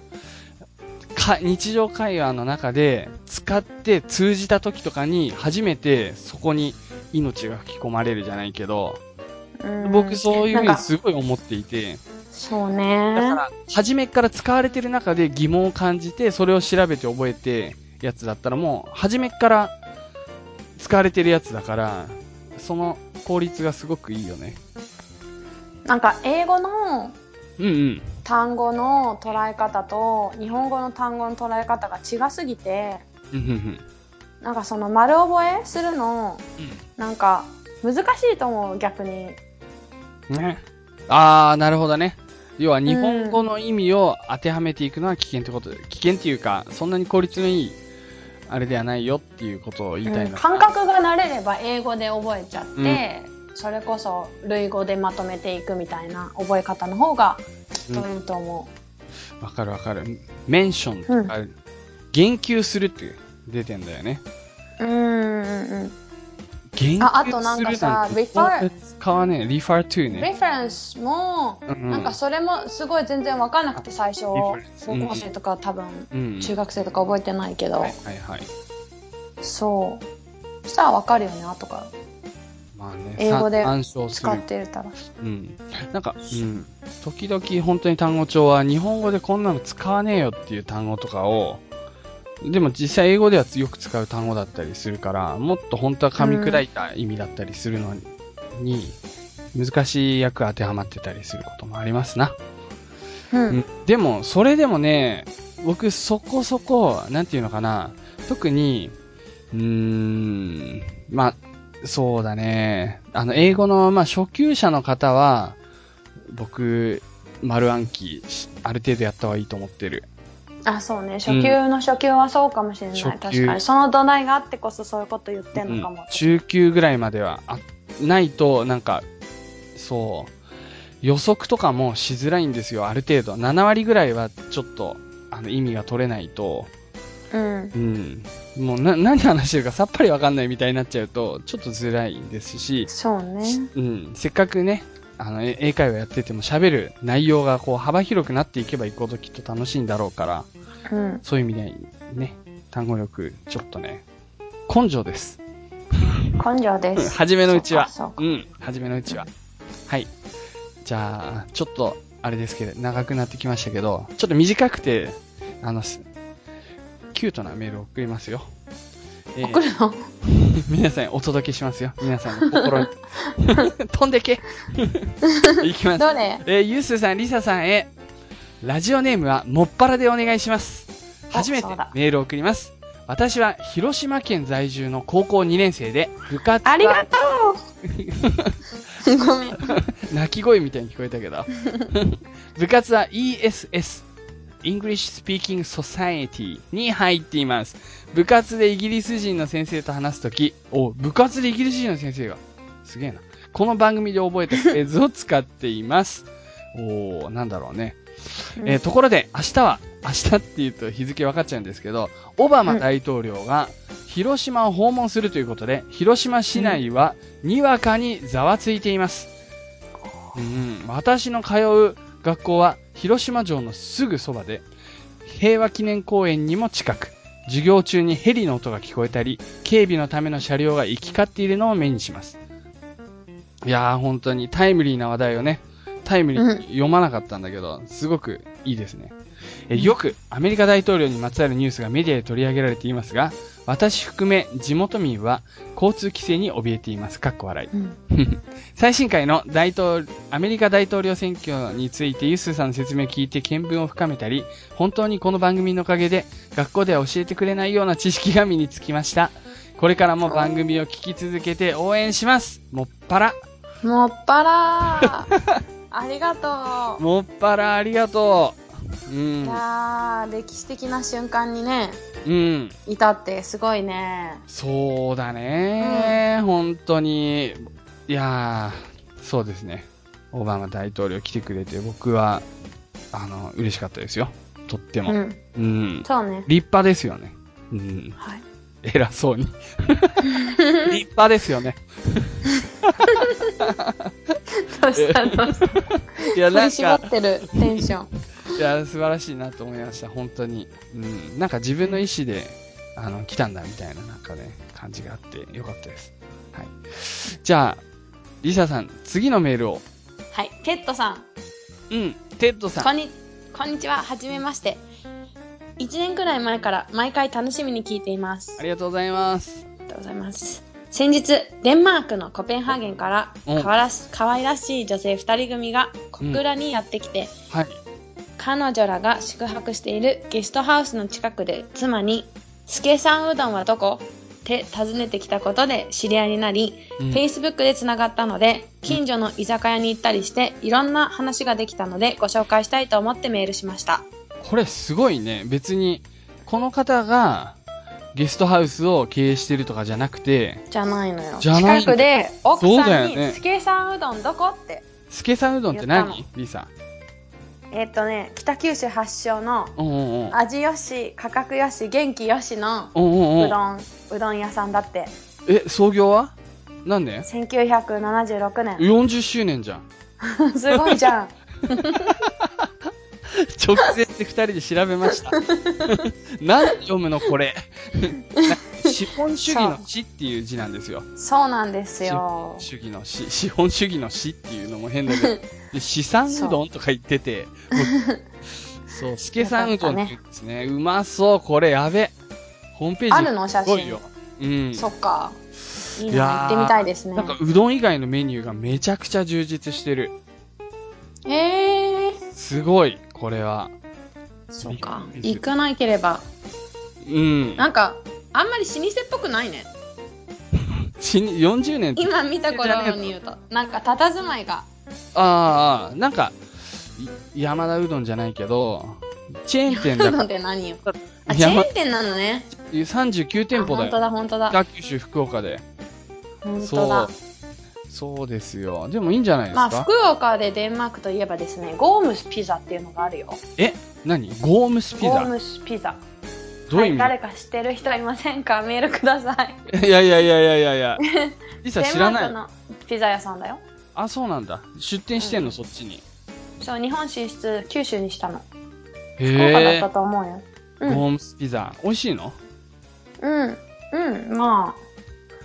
か、日常会話の中で使って通じた時とかに初めてそこに命が吹き込まれるじゃないけど、うん。僕そういうふうにすごい思っていて、そうね。だから、初めから使われてる中で疑問を感じて、それを調べて覚えて、やつだったらもう、初めから使われてるやつだから、その効率がすごくいいよね。なんか英語のうんうん。単語の捉え方と日本語の単語の捉え方が違すぎて、うんうんうん。なんかその丸覚えするの、なんか難しいと思う逆に。うん。ね。あー、なるほどね。要は日本語の意味を当てはめていくのは危険ってことで、危険っていうか、そんなに効率のいい、あれではないよっていうことを言いたいうんの感覚が慣れれば英語で覚えちゃって、それこそ類語でまとめていくみたいな覚え方の方がきっといいと思わかるわかる。メンションとか、言及するって出てんだよね。う。うんうんうん。言及ああとなんかさするなんて使わねえ。refer to ね。レフェレンスも、うんうんなんかそれもすごい全然わかんなくて最初、高校生とか多分、うん。中学生とか覚えてないけど、はいはいはい。そう。そしたらわかるよね、後から。まあね、英語で使っる。てたら。うん。なんか、うん。時々本当に単語帳は日本語でこんなの使わねえよっていう単語とかを、でも実際英語ではよく使う単語だったりするから、もっと本当は噛み砕いた意味だったりするのに、難しい訳当てはまってたりすることもありますな。うん。うんでも、それでもね、僕そこそこ、なんていうのかな、特に、うーん、まあ、そうだね、あの、英語の、まあ、初級者の方は、僕、丸暗記し、ある程度やった方がいいと思ってる。あ、そうね。初級の初級はそうかもしれない。初確級かに。その土台があってこそそういうこと言ってんのかも。うん中級ぐらいまでは、あ、ないと、なんか、そう、予測とかもしづらいんですよ、ある程度。7割ぐらいは、ちょっと、あの、意味が取れないと、うん。うん。もうな、何話してるか さっぱりわかんないみたいになっちゃうと、ちょっと辛いですし、そうね。うん。せっかくね、あの、え英会話やってても喋る内容がこう幅広くなっていけばいくほどきっと楽しいんだろうから、うん。そういう意味でね、単語力、ちょっとね、根性です。根性でうんす。初めのうちは。そうかうん。初めのうちは。はい。じゃあ、ちょっと、あれですけど、長くなってきましたけど、ちょっと短くて、あの、すキュートなメールを送りますよ。えー送るの？皆さんにお届けしますよ。皆さんの心に。飛んでけ いきます。どれえーゆうすーさん、りささんへ、ラジオネームはもっぱらでお願いします。お初めてメールを送ります。私は広島県在住の高校2年生で、部活はありがとうごめん。泣き声みたいに聞こえたけど。部活は ESS、English Speaking Society に入っています。部活でイギリス人の先生と話すとき、お、部活でイギリス人の先生が。すげえな。この番組で覚えたフレーズを使っています。おー、なんだろうね。えーところで、明日は、明日って言うと日付分かっちゃうんですけど、オバマ大統領が広島を訪問するということで、広島市内はにわかにざわついています。うん、私の通う学校は広島城のすぐそばで、平和記念公園にも近く、授業中にヘリの音が聞こえたり、警備のための車両が行き交っているのを目にします。いやー、本当にタイムリーな話題をね、タイムリーに読まなかったんだけど、すごくいいですね。えよくアメリカ大統領にまつわるニュースがメディアで取り上げられていますが、私含め地元民は交通規制に怯えています。かっこ笑い。うん 最新回の大統アメリカ大統領選挙についてユッスーさんの説明を聞いて見聞を深めたり、本当にこの番組のおかげで学校では教えてくれないような知識が身につきました。これからも番組を聞き続けて応援します。もっぱら。もっぱらー。ありがともっぱらありがとう。うう。んい。やー、歴史的な瞬間にね、うん。いたってすごいね。そうだね、本当に。いやー、そうですね。オバマ大統領来てくれて、僕は、あの、嬉しかったですよ。とっても。うん。うん。そうね。立派ですよね。うん。はい。偉そうに。立派ですよね。どうしたどうしたいや、なんか、絞ってるテンション。いや、素晴らしいなと思いました。本当に。うん。なんか自分の意思で、あの、来たんだみたいな、なんかね、感じがあってよかったです。はい。じゃあ、リサさん、次のメールを。はい。テッドさん。うん。テッドさん。こんに、こんにちは。はじめまして。1年くらい前から毎回楽しみに聞いています。ありがとうございます。ありがとうございます。先日、デンマークのコペンハーゲンから、うんかわらし可愛らしい女性2人組が小倉にやってきて、はい。彼女らが宿泊しているゲストハウスの近くで妻に、スケさんうどんはどこ？って尋ねてきたことで知り合いになり、うん Facebook でつながったので、近所の居酒屋に行ったりして、いろんな話ができたので、ご紹介したいと思ってメールしました。これすごいね。別に、この方が、ゲストハウスを経営してるとかじゃなくて、じゃないのよ。じゃないの近くで奥さんに、ねスケさんうどんどこ？って。スケさんうどんって何？リサ。えっ、とね、北九州発祥の。味よし、価格よし、元気よしの。うどん、うどん屋さんだって。え、創業は？何年1976年。?40 周年じゃん。すごいじゃん。直接で二人で調べました。何読むのこれ。な 資本主義の死っていう字なんですよ。そうなんですよ。主義の死、資本主義の死っていうのも変だけど、で資産うどんとか言ってて、僕そう、助さんうどんって言うんですね。うまそう、これやべ。ホームページあるの？写真。うん。そっか。いい行ってみたいですねなん。かうどん以外のメニューがめちゃくちゃ充実してる。へえー。すごい、これは。そっか。行かないければ。うん。なんか、あんまり老舗っぽくないね。死に40年今見た頃に言うと。なんか、佇まいが。ああ、なんか、い山田うどんじゃないけど、チェーン店だなので何よ。あ、チェ山ーン店なのね。39店舗だよ。あ本当だ、本当だ。北九州、福岡で。本当だそう。。そうですよ。でもいいんじゃないですまあ、か、福岡でデンマークといえばですね、ゴームスピザっていうのがあるよ。え何？ゴームスピザ？ゴームスピザ。はい、どういう意味、誰か知ってる人いませんか？メールください。い、やいやいやいやいやいや。リサデ知らないンマークのピザ屋さんだよ。あ、そうなんだ。出店してんの、そっちに。そう、日本進出、九州にしたの。へ福岡だっえた。と思うよ。ゴうん。ームスピザ。美味しいの？うん。うん。まあ、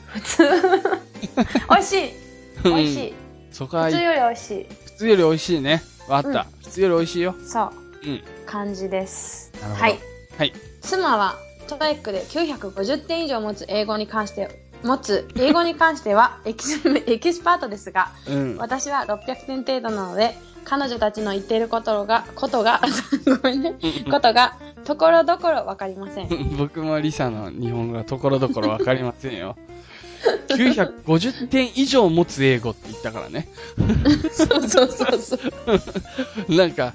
普通。美味しい。美味しい。そこは普通より美味しい。普通より美味しいね。わかった、普通より美味しいよ。そう。うん。感じです。なるほどはい。はい。妻は TOEIC で950点以上持つ英語に関して持つ英語に関しては エキスエキスパートですがうん。私は600点程度なので彼女たちの言っていることがことが ごめんねことがところどころわかりません 僕もリサの日本語がところどころわかりませんよ。950点以上持つ英語って言ったからね。そうそうそうそうなんか、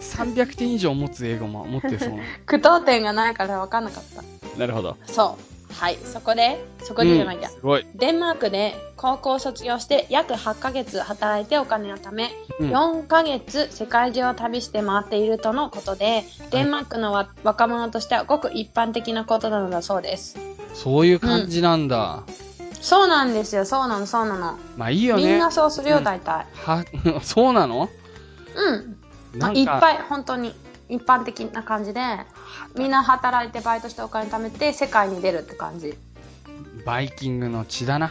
300点以上持つ英語も持ってそうな。句読点がないからわかんなかったなるほど。そうはいそこでそこでじゃないや、うんすごい。デンマークで高校を卒業して約8ヶ月働いてお金を貯め、うん4ヶ月世界中を旅して回っているとのことで、デンマークのわ若者としてはごく一般的なことなのだそうです。そういう感じなんだ。そうなんですよ、そうなの、そうなの。まあいいよね。みんなそうするよ、うん大体。は、そうなの？うん。まあ、なんかいっぱい、本当に、一般的な感じで、みんな働いてバイトしてお金貯めて世界に出るって感じ。バイキングの血だな。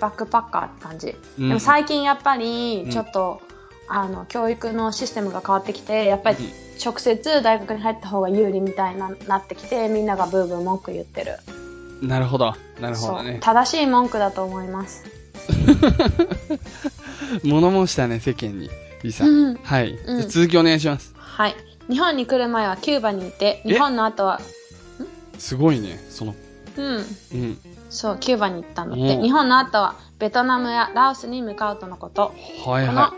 バックパッカーって感じ。うんでも最近やっぱりうんちょっと、あの教育のシステムが変わってきてやっぱりうん直接大学に入った方が有利みたいななってきてみんながブーブー文句言ってるなるほど。なるほどね。正しい文句だと思います 物申したね、世間に。リサ。うんはい。うん続きお願いします。はい日本に来る前はキューバにいてえ？日本の後はすごいね。その、うん。うん。そう、キューバに行ったんだって。うん日本の後はベトナムやラオスに向かうとのこと。このはいは、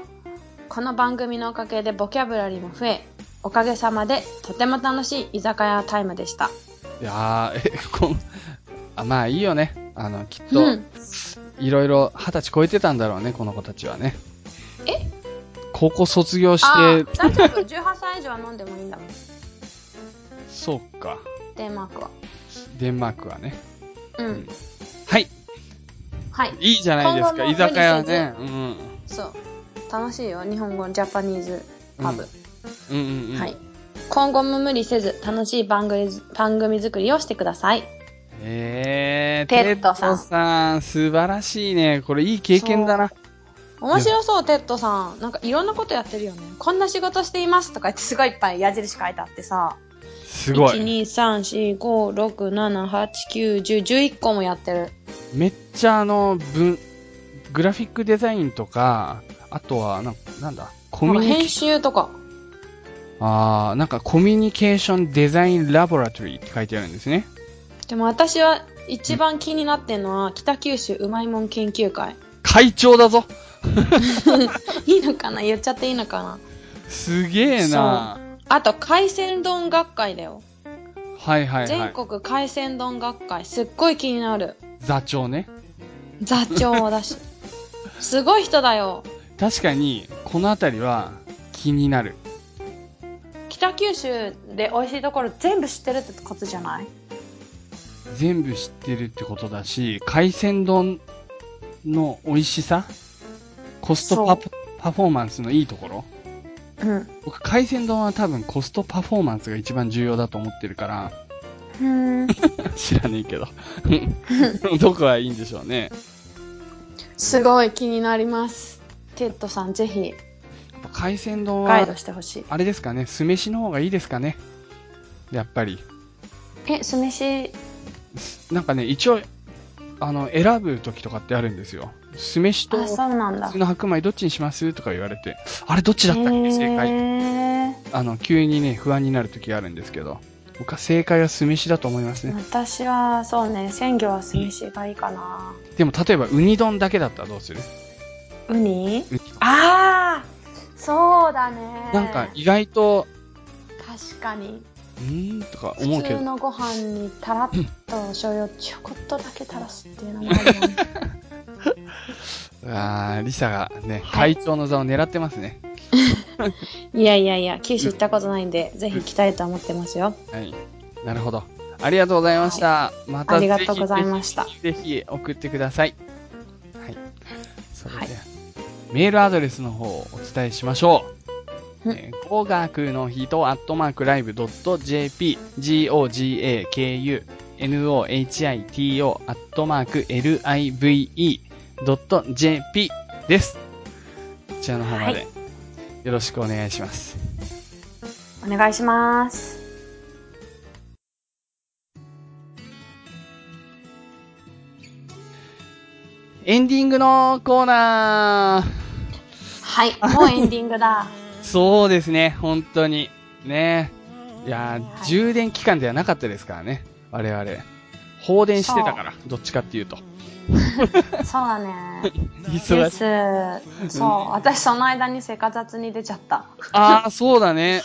この番組のおかげでボキャブラリーも増え、おかげさまでとても楽しい居酒屋タイムでした。い。いやー、え、こん、あ、まあいいよね。あの、きっと、うん。いろいろ二十歳超えてたんだろうね、この子たちはね。え？高校卒業して、大丈夫。18歳以上は飲んでもいいんだもん。そうか。デンマークは。デンマークはね。うん。はい。はい。いいじゃないですか、居酒屋ね。うん。そう。楽しいよ。日本語、ジャパニーズパブ。うんうんうん。はい。今後も無理せず、楽しい番組番組作りをしてください。えー、テッドさんさん、素晴らしいね。これいい経験だな。面白そう、テッドさん。なんかいろんなことやってるよね。こんな仕事していますとか言ってすごいいっぱい矢印書いてあってさ。1、すごい。2、3、4、5、6、7、8、9、10、11個もやってる。めっちゃあの、文、グラフィックデザインとか、あとは、なんなんだ、コミュニ編集とか。あー、なんかコミュニケーションデザインラボラトリーって書いてあるんですね。でも私は一番気になってんのは、北九州うまいもん研究会。会長だぞ いいのかな？言っちゃっていいのかな？すげえなあと、海鮮丼学会だよ。はいはいは全い。国海鮮丼学会。すっごい気になる。座長ね。座長だし。すごい人だよ。確かに、この辺りは気になる。北九州で美味しいところ全部知ってるってことじゃない？全部知ってるってことだし、海鮮丼の美味しさコストパそパフォーマンスのいいところうん。僕、海鮮丼は多分コストパフォーマンスが一番重要だと思ってるから、ふーん。知らねえけど。どこはいいんでしょうね。すごい気になります。テッドさん、ぜひ海鮮丼ガイドは、してほしい。あれですかね、酢飯の方がいいですかね。やっぱり。え、酢飯、なんかね、一応、あの、選ぶ時とかってあるんですよ。酢飯とあ、そうなんだ普通。の白米どっちにしますとか言われて、あれどっちだったっけ正解？あの、急にね、不安になる時があるんですけど、僕は正解は酢飯だと思いますね。私は、そうね、鮮魚は酢飯がいいかな。でも、例えば、ウニ丼だけだったらどうする？ウニ？ウニああそうだね。なんか、意外と、確かに。うーんとか思うけど、普通のご飯にたらっと醤油をちょこっとだけ垂らすっていうのもあるよね。あー、リサがね、はい会長の座を狙ってますね。いやいやいや、九州行ったことないんで、ぜひ行きたいと思ってますよ。はい。なるほど。ありがとうございました。またありがとうございましたぜひぜひぜひ送ってください。はい。それでは、はいメールアドレスの方をお伝えしましょう。うんえー語学の人、アットマークライブドット JP、GOGAKU、NOHITO、アットマーク LIVE ドット JP です。こちらの方まはでよろしくお願いします。お願いします。エンディングのコーナーはい、もうエンディングだ。そうですね、本当に。ね。いやー、はい充電期間ではなかったですからね。我々。放電してたから、どっちかっていうと。そうだね。忙しい。です。そう、私その間にセカ雑に出ちゃった。あー、そうだね。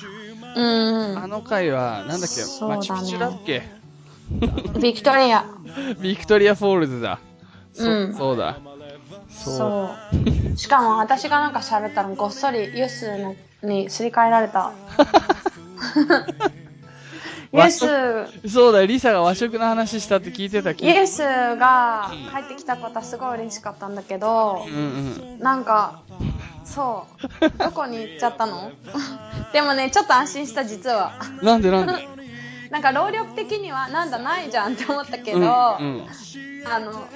うんあの回は、なんだっけ、ねマチュピチュだっけ？ビクトリア。ビクトリアフォールズだ。そうんそうだ。そう。しかも私がなんか喋ったらごっそりユースのにすり替えられた。ユース、そうだ、リサが和食の話したって聞いてたユースが帰ってきたことはすごい嬉しかったんだけどう、んうん。なんか、そう。どこに行っちゃったの？でもね、ちょっと安心した実は。なんでなんで？なんか労力的にはなんだないじゃんって思ったけど、うんうん。あの、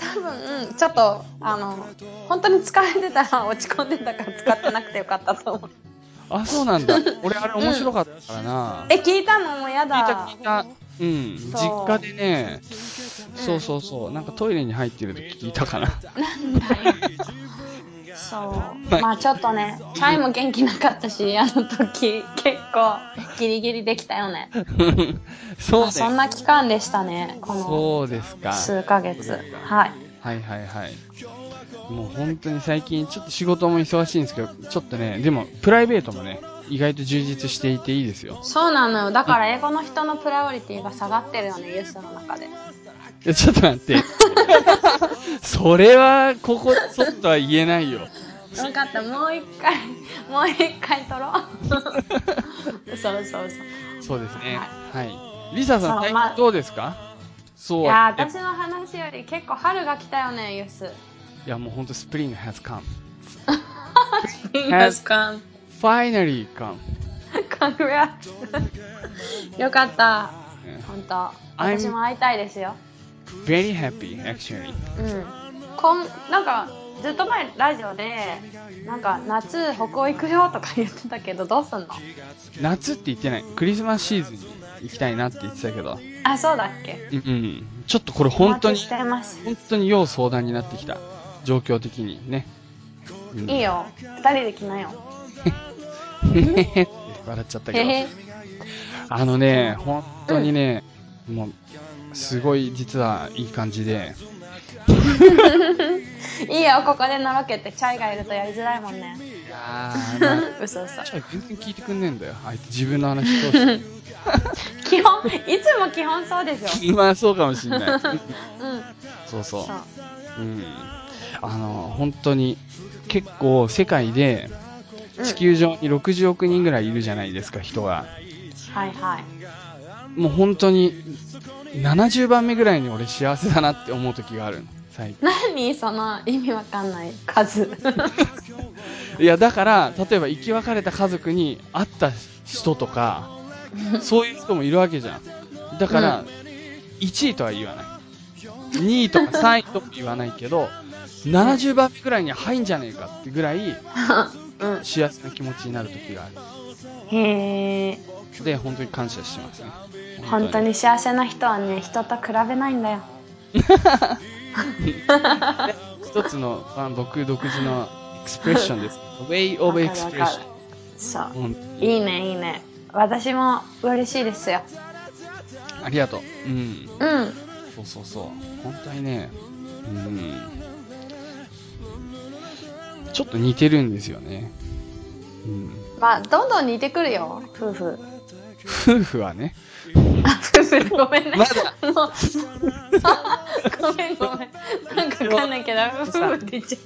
多分、ちょっと、あの、本当に疲れてたら落ち込んでたから使ってなくてよかったと思う。あ、そうなんだ。俺あれ面白かったからな。え、聞いたのもうや聞いただ聞い。た。うん。実家でね、そうそうそう。なんかトイレに入ってる時聞いたかな。なんだよ。そう。まあちょっとね、チャイも元気なかったし、あの時、結構ギリギリできたよね。そうね。まあそんな期間でしたね、このそうですか。数ヶ月はい。はいはいはい。もう本当に最近ちょっと仕事も忙しいんですけど、ちょっとね、でもプライベートもね、意外と充実していていいですよ。そうなのよ。だから英語の人のプライオリティが下がってるよね、ユースの中で。ちょっと待って。それは、ここ、ちょっとは言えないよ。分かった、もう一回、もう一回撮ろう。そうそうそう。そうですね。はい。リサさん、どうですか？そういや、え私の話より結構春が来たよね、ユース。いや、もうほんと、スプリング has come. Has come. finally come. Congrats. よかった。ね本当。I'm- 私も会いたいですよ。Very happy, actually. うん。こん、なんか、ずっと前ラジオで、なんか、夏北欧行くよとか言ってたけど、どうすんの？夏って言ってない。クリスマスシーズンに行きたいなって言ってたけど。あ、そうだっけ？うんうん。ちょっとこれ本当に。本当に要相談になってきた。状況的にね。うんいいよ。二人で来なよ。笑っちゃったけど。あのね、本当にね、もう、すごい実はいい感じで、いいよ、ここでのろけて、チャイがいるとやりづらいもんね。いやー、まあ、嘘嘘。ちょい全然聞いてくんねえんだよ。あいつ自分の話通して。基本、いつも基本そうでしょ。まあそうかもしんない。うん。そうそうそう。。うん。あの、本当に、結構世界でうん地球上に60億人ぐらいいるじゃないですか、人が。はいはい。もう本当に、70番目ぐらいに俺幸せだなって思う時があるの。最近。何？その意味わかんない数。いや、だから、例えば生き別れた家族に会った人とか、そういう人もいるわけじゃん。だから、1位とは言わない。2位とか3位とも言わないけど、70番目ぐらいに入んじゃねえかってぐらいうん。幸せな気持ちになる時があへえ。る。で、本当に感謝してますね。本当に幸せな人はね、人と比べないんだよ。一つの、まあ、僕独自のエクスプレッションです。way of expression。そう。いいね、いいね。私も嬉しいですよ。ありがとう。うん。うん。そうそうそう。本当にね、うん。ちょっと似てるんですよね。うん。まあ、どんどん似てくるよ、夫婦。夫婦はね。あ、夫婦、ごめんね。まだ、あのごめんごめん。なんかわかんないけど、夫婦って言っちゃっ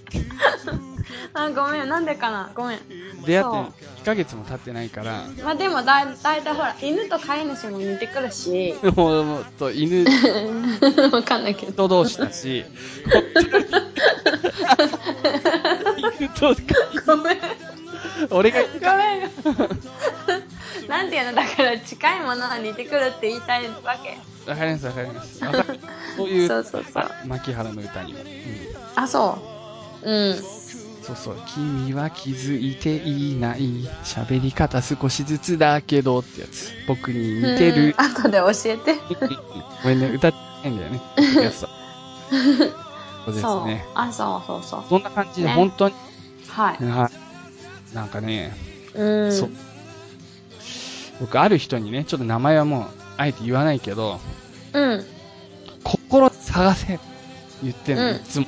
た。あ、ごめん、なんでかな。ごめん。出会って2ヶ月も経ってないから、まあでもだい、だいたいほら、犬と飼い主も似てくるし、もう、と犬 わかんないけど。と同士だし、犬と、ごめん。俺が、ごめん。なんていうのだから近いものは似てくるって言いたいわけ。わかりますわかります。そういう、そうそうそう。牧原の歌にも。うんあ、そう。うん。そうそう。君は気づいていない。喋り方少しずつだけどってやつ。僕に似てるうん。後で教えて。ごめんね、歌ってないんだよね。そうですそうね。。あ、そうそうそう。そんな感じで、ね本当に、はい。はいなんかね、うん。そう。僕、ある人にね、ちょっと名前はもう、あえて言わないけど、うん。心探せって言ってんの、うんいつも。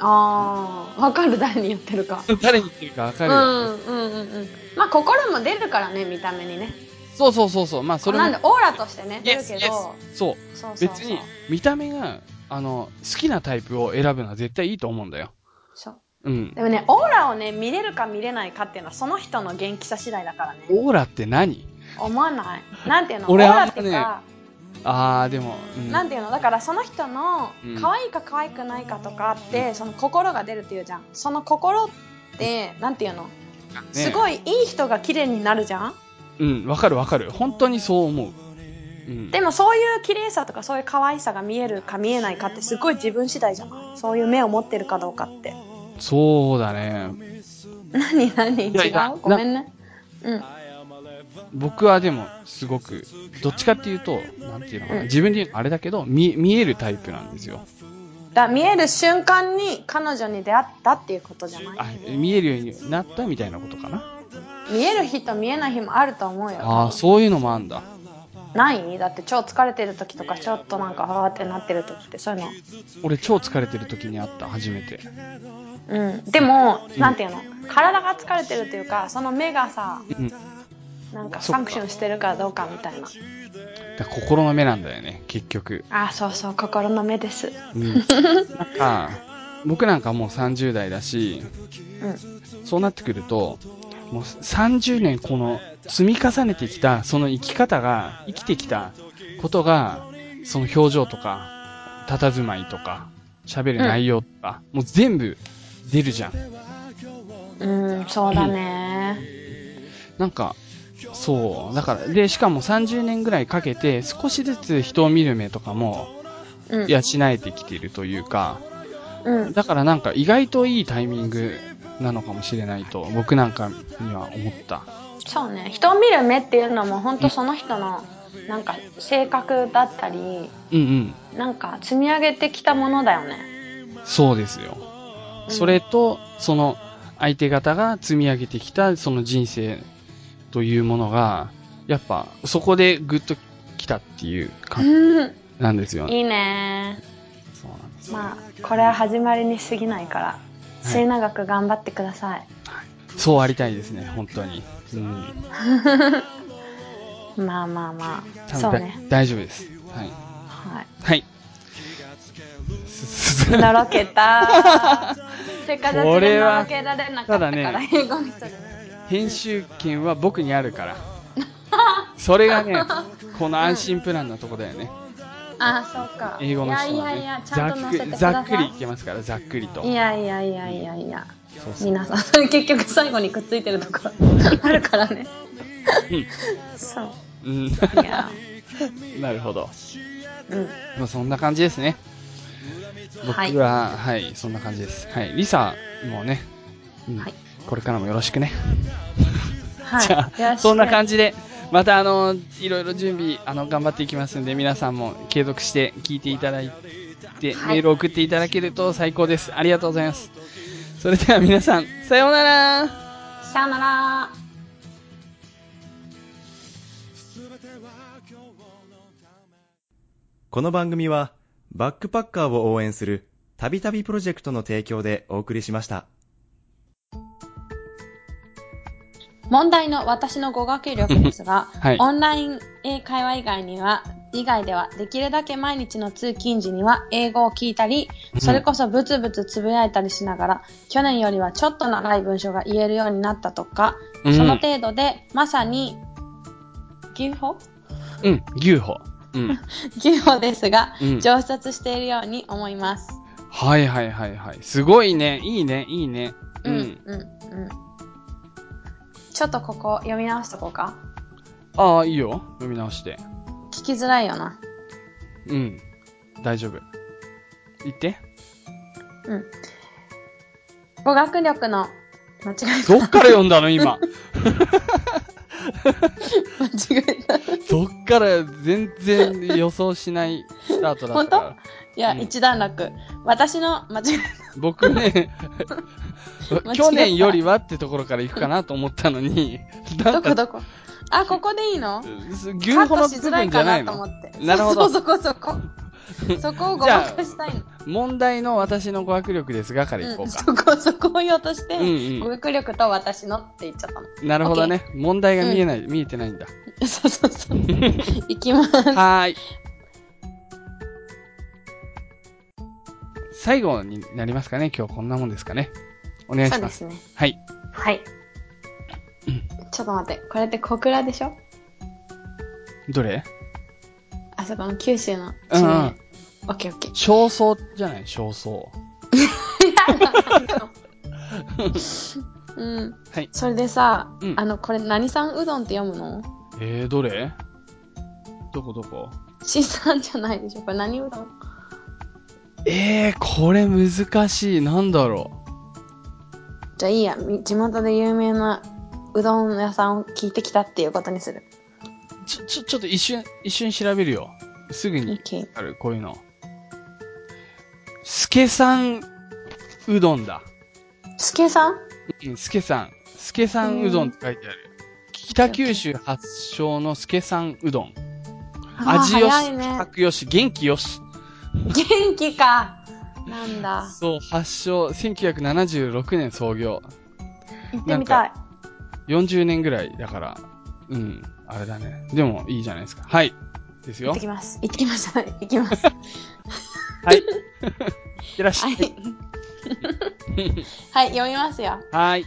ああ、わかる誰に言ってるか。誰に言ってるかわかうるよ、んうんうんうん。まあ心も出るからね、見た目にね。そうそうそうそう。まあ、それもなんで、オーラとしてね、出るけど、yes そう。そうそうそう。別に、見た目が、あの、好きなタイプを選ぶのは絶対いいと思うんだよ。そう。うん。でもね、オーラをね、見れるか見れないかっていうのは、その人の元気さ次第だからね。オーラって何？思わない。なんていうの？俺オーラってか、あー、でも、うん。なんていうの？だからその人のうん可愛いか可愛くないかとかって、その心が出るっていうじゃん。その心って、なんていうの、すごい。いいい人が綺麗になるじゃん？うん、わかるわかる。本当にそう思う。うん。でもそういう綺麗さとかそういう可愛さが見えるか見えないかってすごい自分次第じゃない？そういう目を持ってるかどうかって。そうだね。何何違いやいやう？ごめんね。うん。僕はでも、すごく、どっちかっていうと、なんていうのかな。うん自分で言うのあれだけど、見、見えるタイプなんですよ。だ見える瞬間に彼女に出会ったっていうことじゃない？あ、見えるようになったみたいなことかな。見える日と見えない日もあると思うよ。ああ、そういうのもあんだ。ない？だって超疲れてる時とかちょっとなんかわーってなってる時ってそういうの。俺超疲れてる時にあった、初めて。うん。でも、うんなんていうの？体が疲れてるというか、その目がさ、うん。だなんかファンクションしてるかどうかみたいな。心の目なんだよね、結局。あ、そうそう、心の目です。うん。なんか、僕なんかもう30代だし、うん。そうなってくると、もう30年この積み重ねてきた、その生き方が、生きてきたことが、その表情とか、佇まいとか、喋る内容とか、もう全部出るじゃん。うん、そうだね。なんか、そう。だから、で、しかも30年ぐらいかけて、少しずつ人を見る目とかも、うん。養えてきているというか、うん。だからなんか意外といいタイミングなのかもしれないと、僕なんかには思った。そうね。人を見る目っていうのも本当その人の、なんか性格だったり、うんうん。なんか積み上げてきたものだよね。そうですよ。うんそれと、その相手方が積み上げてきたその人生というものが、やっぱそこでグッと来たっていう感じうん。なんですよね。いいね。そうなんです。まあ、これは始まりに過ぎないから、末永く頑張ってください。そうありたいですね、本当に。うん。まあまあまあ、多分だそうね。大丈夫です。はい。はい。はい。のろけた。って形これはでのろけられなかったから、ね英語。編集権は僕にあるから。それがね、この安心プランのとこだよね。あ、そうか。英語の人はね。いやいやいや、ちざゃんと載せてっくください。ざっくりいけますから、ざっくりと。いやいやいやいやいや。そうそう。皆さん、それ結局最後にくっついてるところ あるからね。そう。うん。いや、なるほど。うん。まあそんな感じですね。僕はいは、はい、そんな感じです。はい。リサもね、うんはいこれからもよろしくね。はい。じゃそんな感じで、またあの、いろいろ準備、あの、頑張っていきますんで、皆さんも継続して聞いていただいて、はいメールを送っていただけると最高です。ありがとうございます。それでは皆さん、さようならさよなら。この番組は、バックパッカーを応援する、たびたびプロジェクトの提供でお送りしました。問題の私の語学力ですが、はいオンライン英会話以外には、以外ではできるだけ毎日の通勤時には英語を聞いたり、それこそブツブツつぶやいたりしながら、去年よりはちょっと長い文章が言えるようになったとか、うんその程度でまさに、牛歩？うん、牛歩。うん。牛歩ですが、うん上達しているように思います。はいはいはいはい。すごいね。いいね、いいね。ううん、ん。うん、うん。ちょっとここ読み直しとこうか。ああ、いいよ。読み直して。聞きづらいよな。うん。大丈夫。言って。うん。語学力の、間違えどっから読んだの今？た。間違えから全然予想しないスタートだったから。や、うん。一段落。私の、間違え僕ね、去年よりはってところから行くかなと思ったのに、どこどこ？あ、ここでいいの？牛歩カットの部分じしづらいかゃないと思って。なるほど。そうそうそこそこ。そこをごまかしたいの。問題の私の語学力ですがから行こうん、うか。そこ そこを言おうとして、うんうん語学力と私のって言っちゃったの。なるほどね。問題が見えない、見えてないんだ。そうそうそう。いきます。はーい。最後になりますかね今日こんなもんですかねお願いしま。そうですすね。はい。はい。ちょっと待って。これって小倉でしょ？どれ？あそこの九州のうん地名。うん。オッケーオッケー。焦燥じゃない？焦燥。うん。はい。それでさ、うんあの、これ何さんうどんって読むの？えー、どれ？どこどこ？しさんじゃないでしょ？これ何うどん？えー、これ難しい。なんだろじゃあいいや。み地元で有名なうどん屋さんを聞いてきたっていうことにする。う。ちょ、ちょ、ちょっと一瞬、一瞬調べるよ。すぐに OK。ある、こういうの。スケさんうどんだ。すけさん？うん、スケさん。スケさんうどんって書いてある。北九州発祥のスケさんうどん。あー味よし、早いね価。格よし、元気よし。元気か。なんだ。そう、発祥、1976年創業。行ってみたい。40年ぐらいだから、うん、あれだね。でも、いいじゃないですか。はい。ですよ行って。きます。行ってきました。行きます。はい。いってらっしゃ。はいい。はい、読みますよ。はい。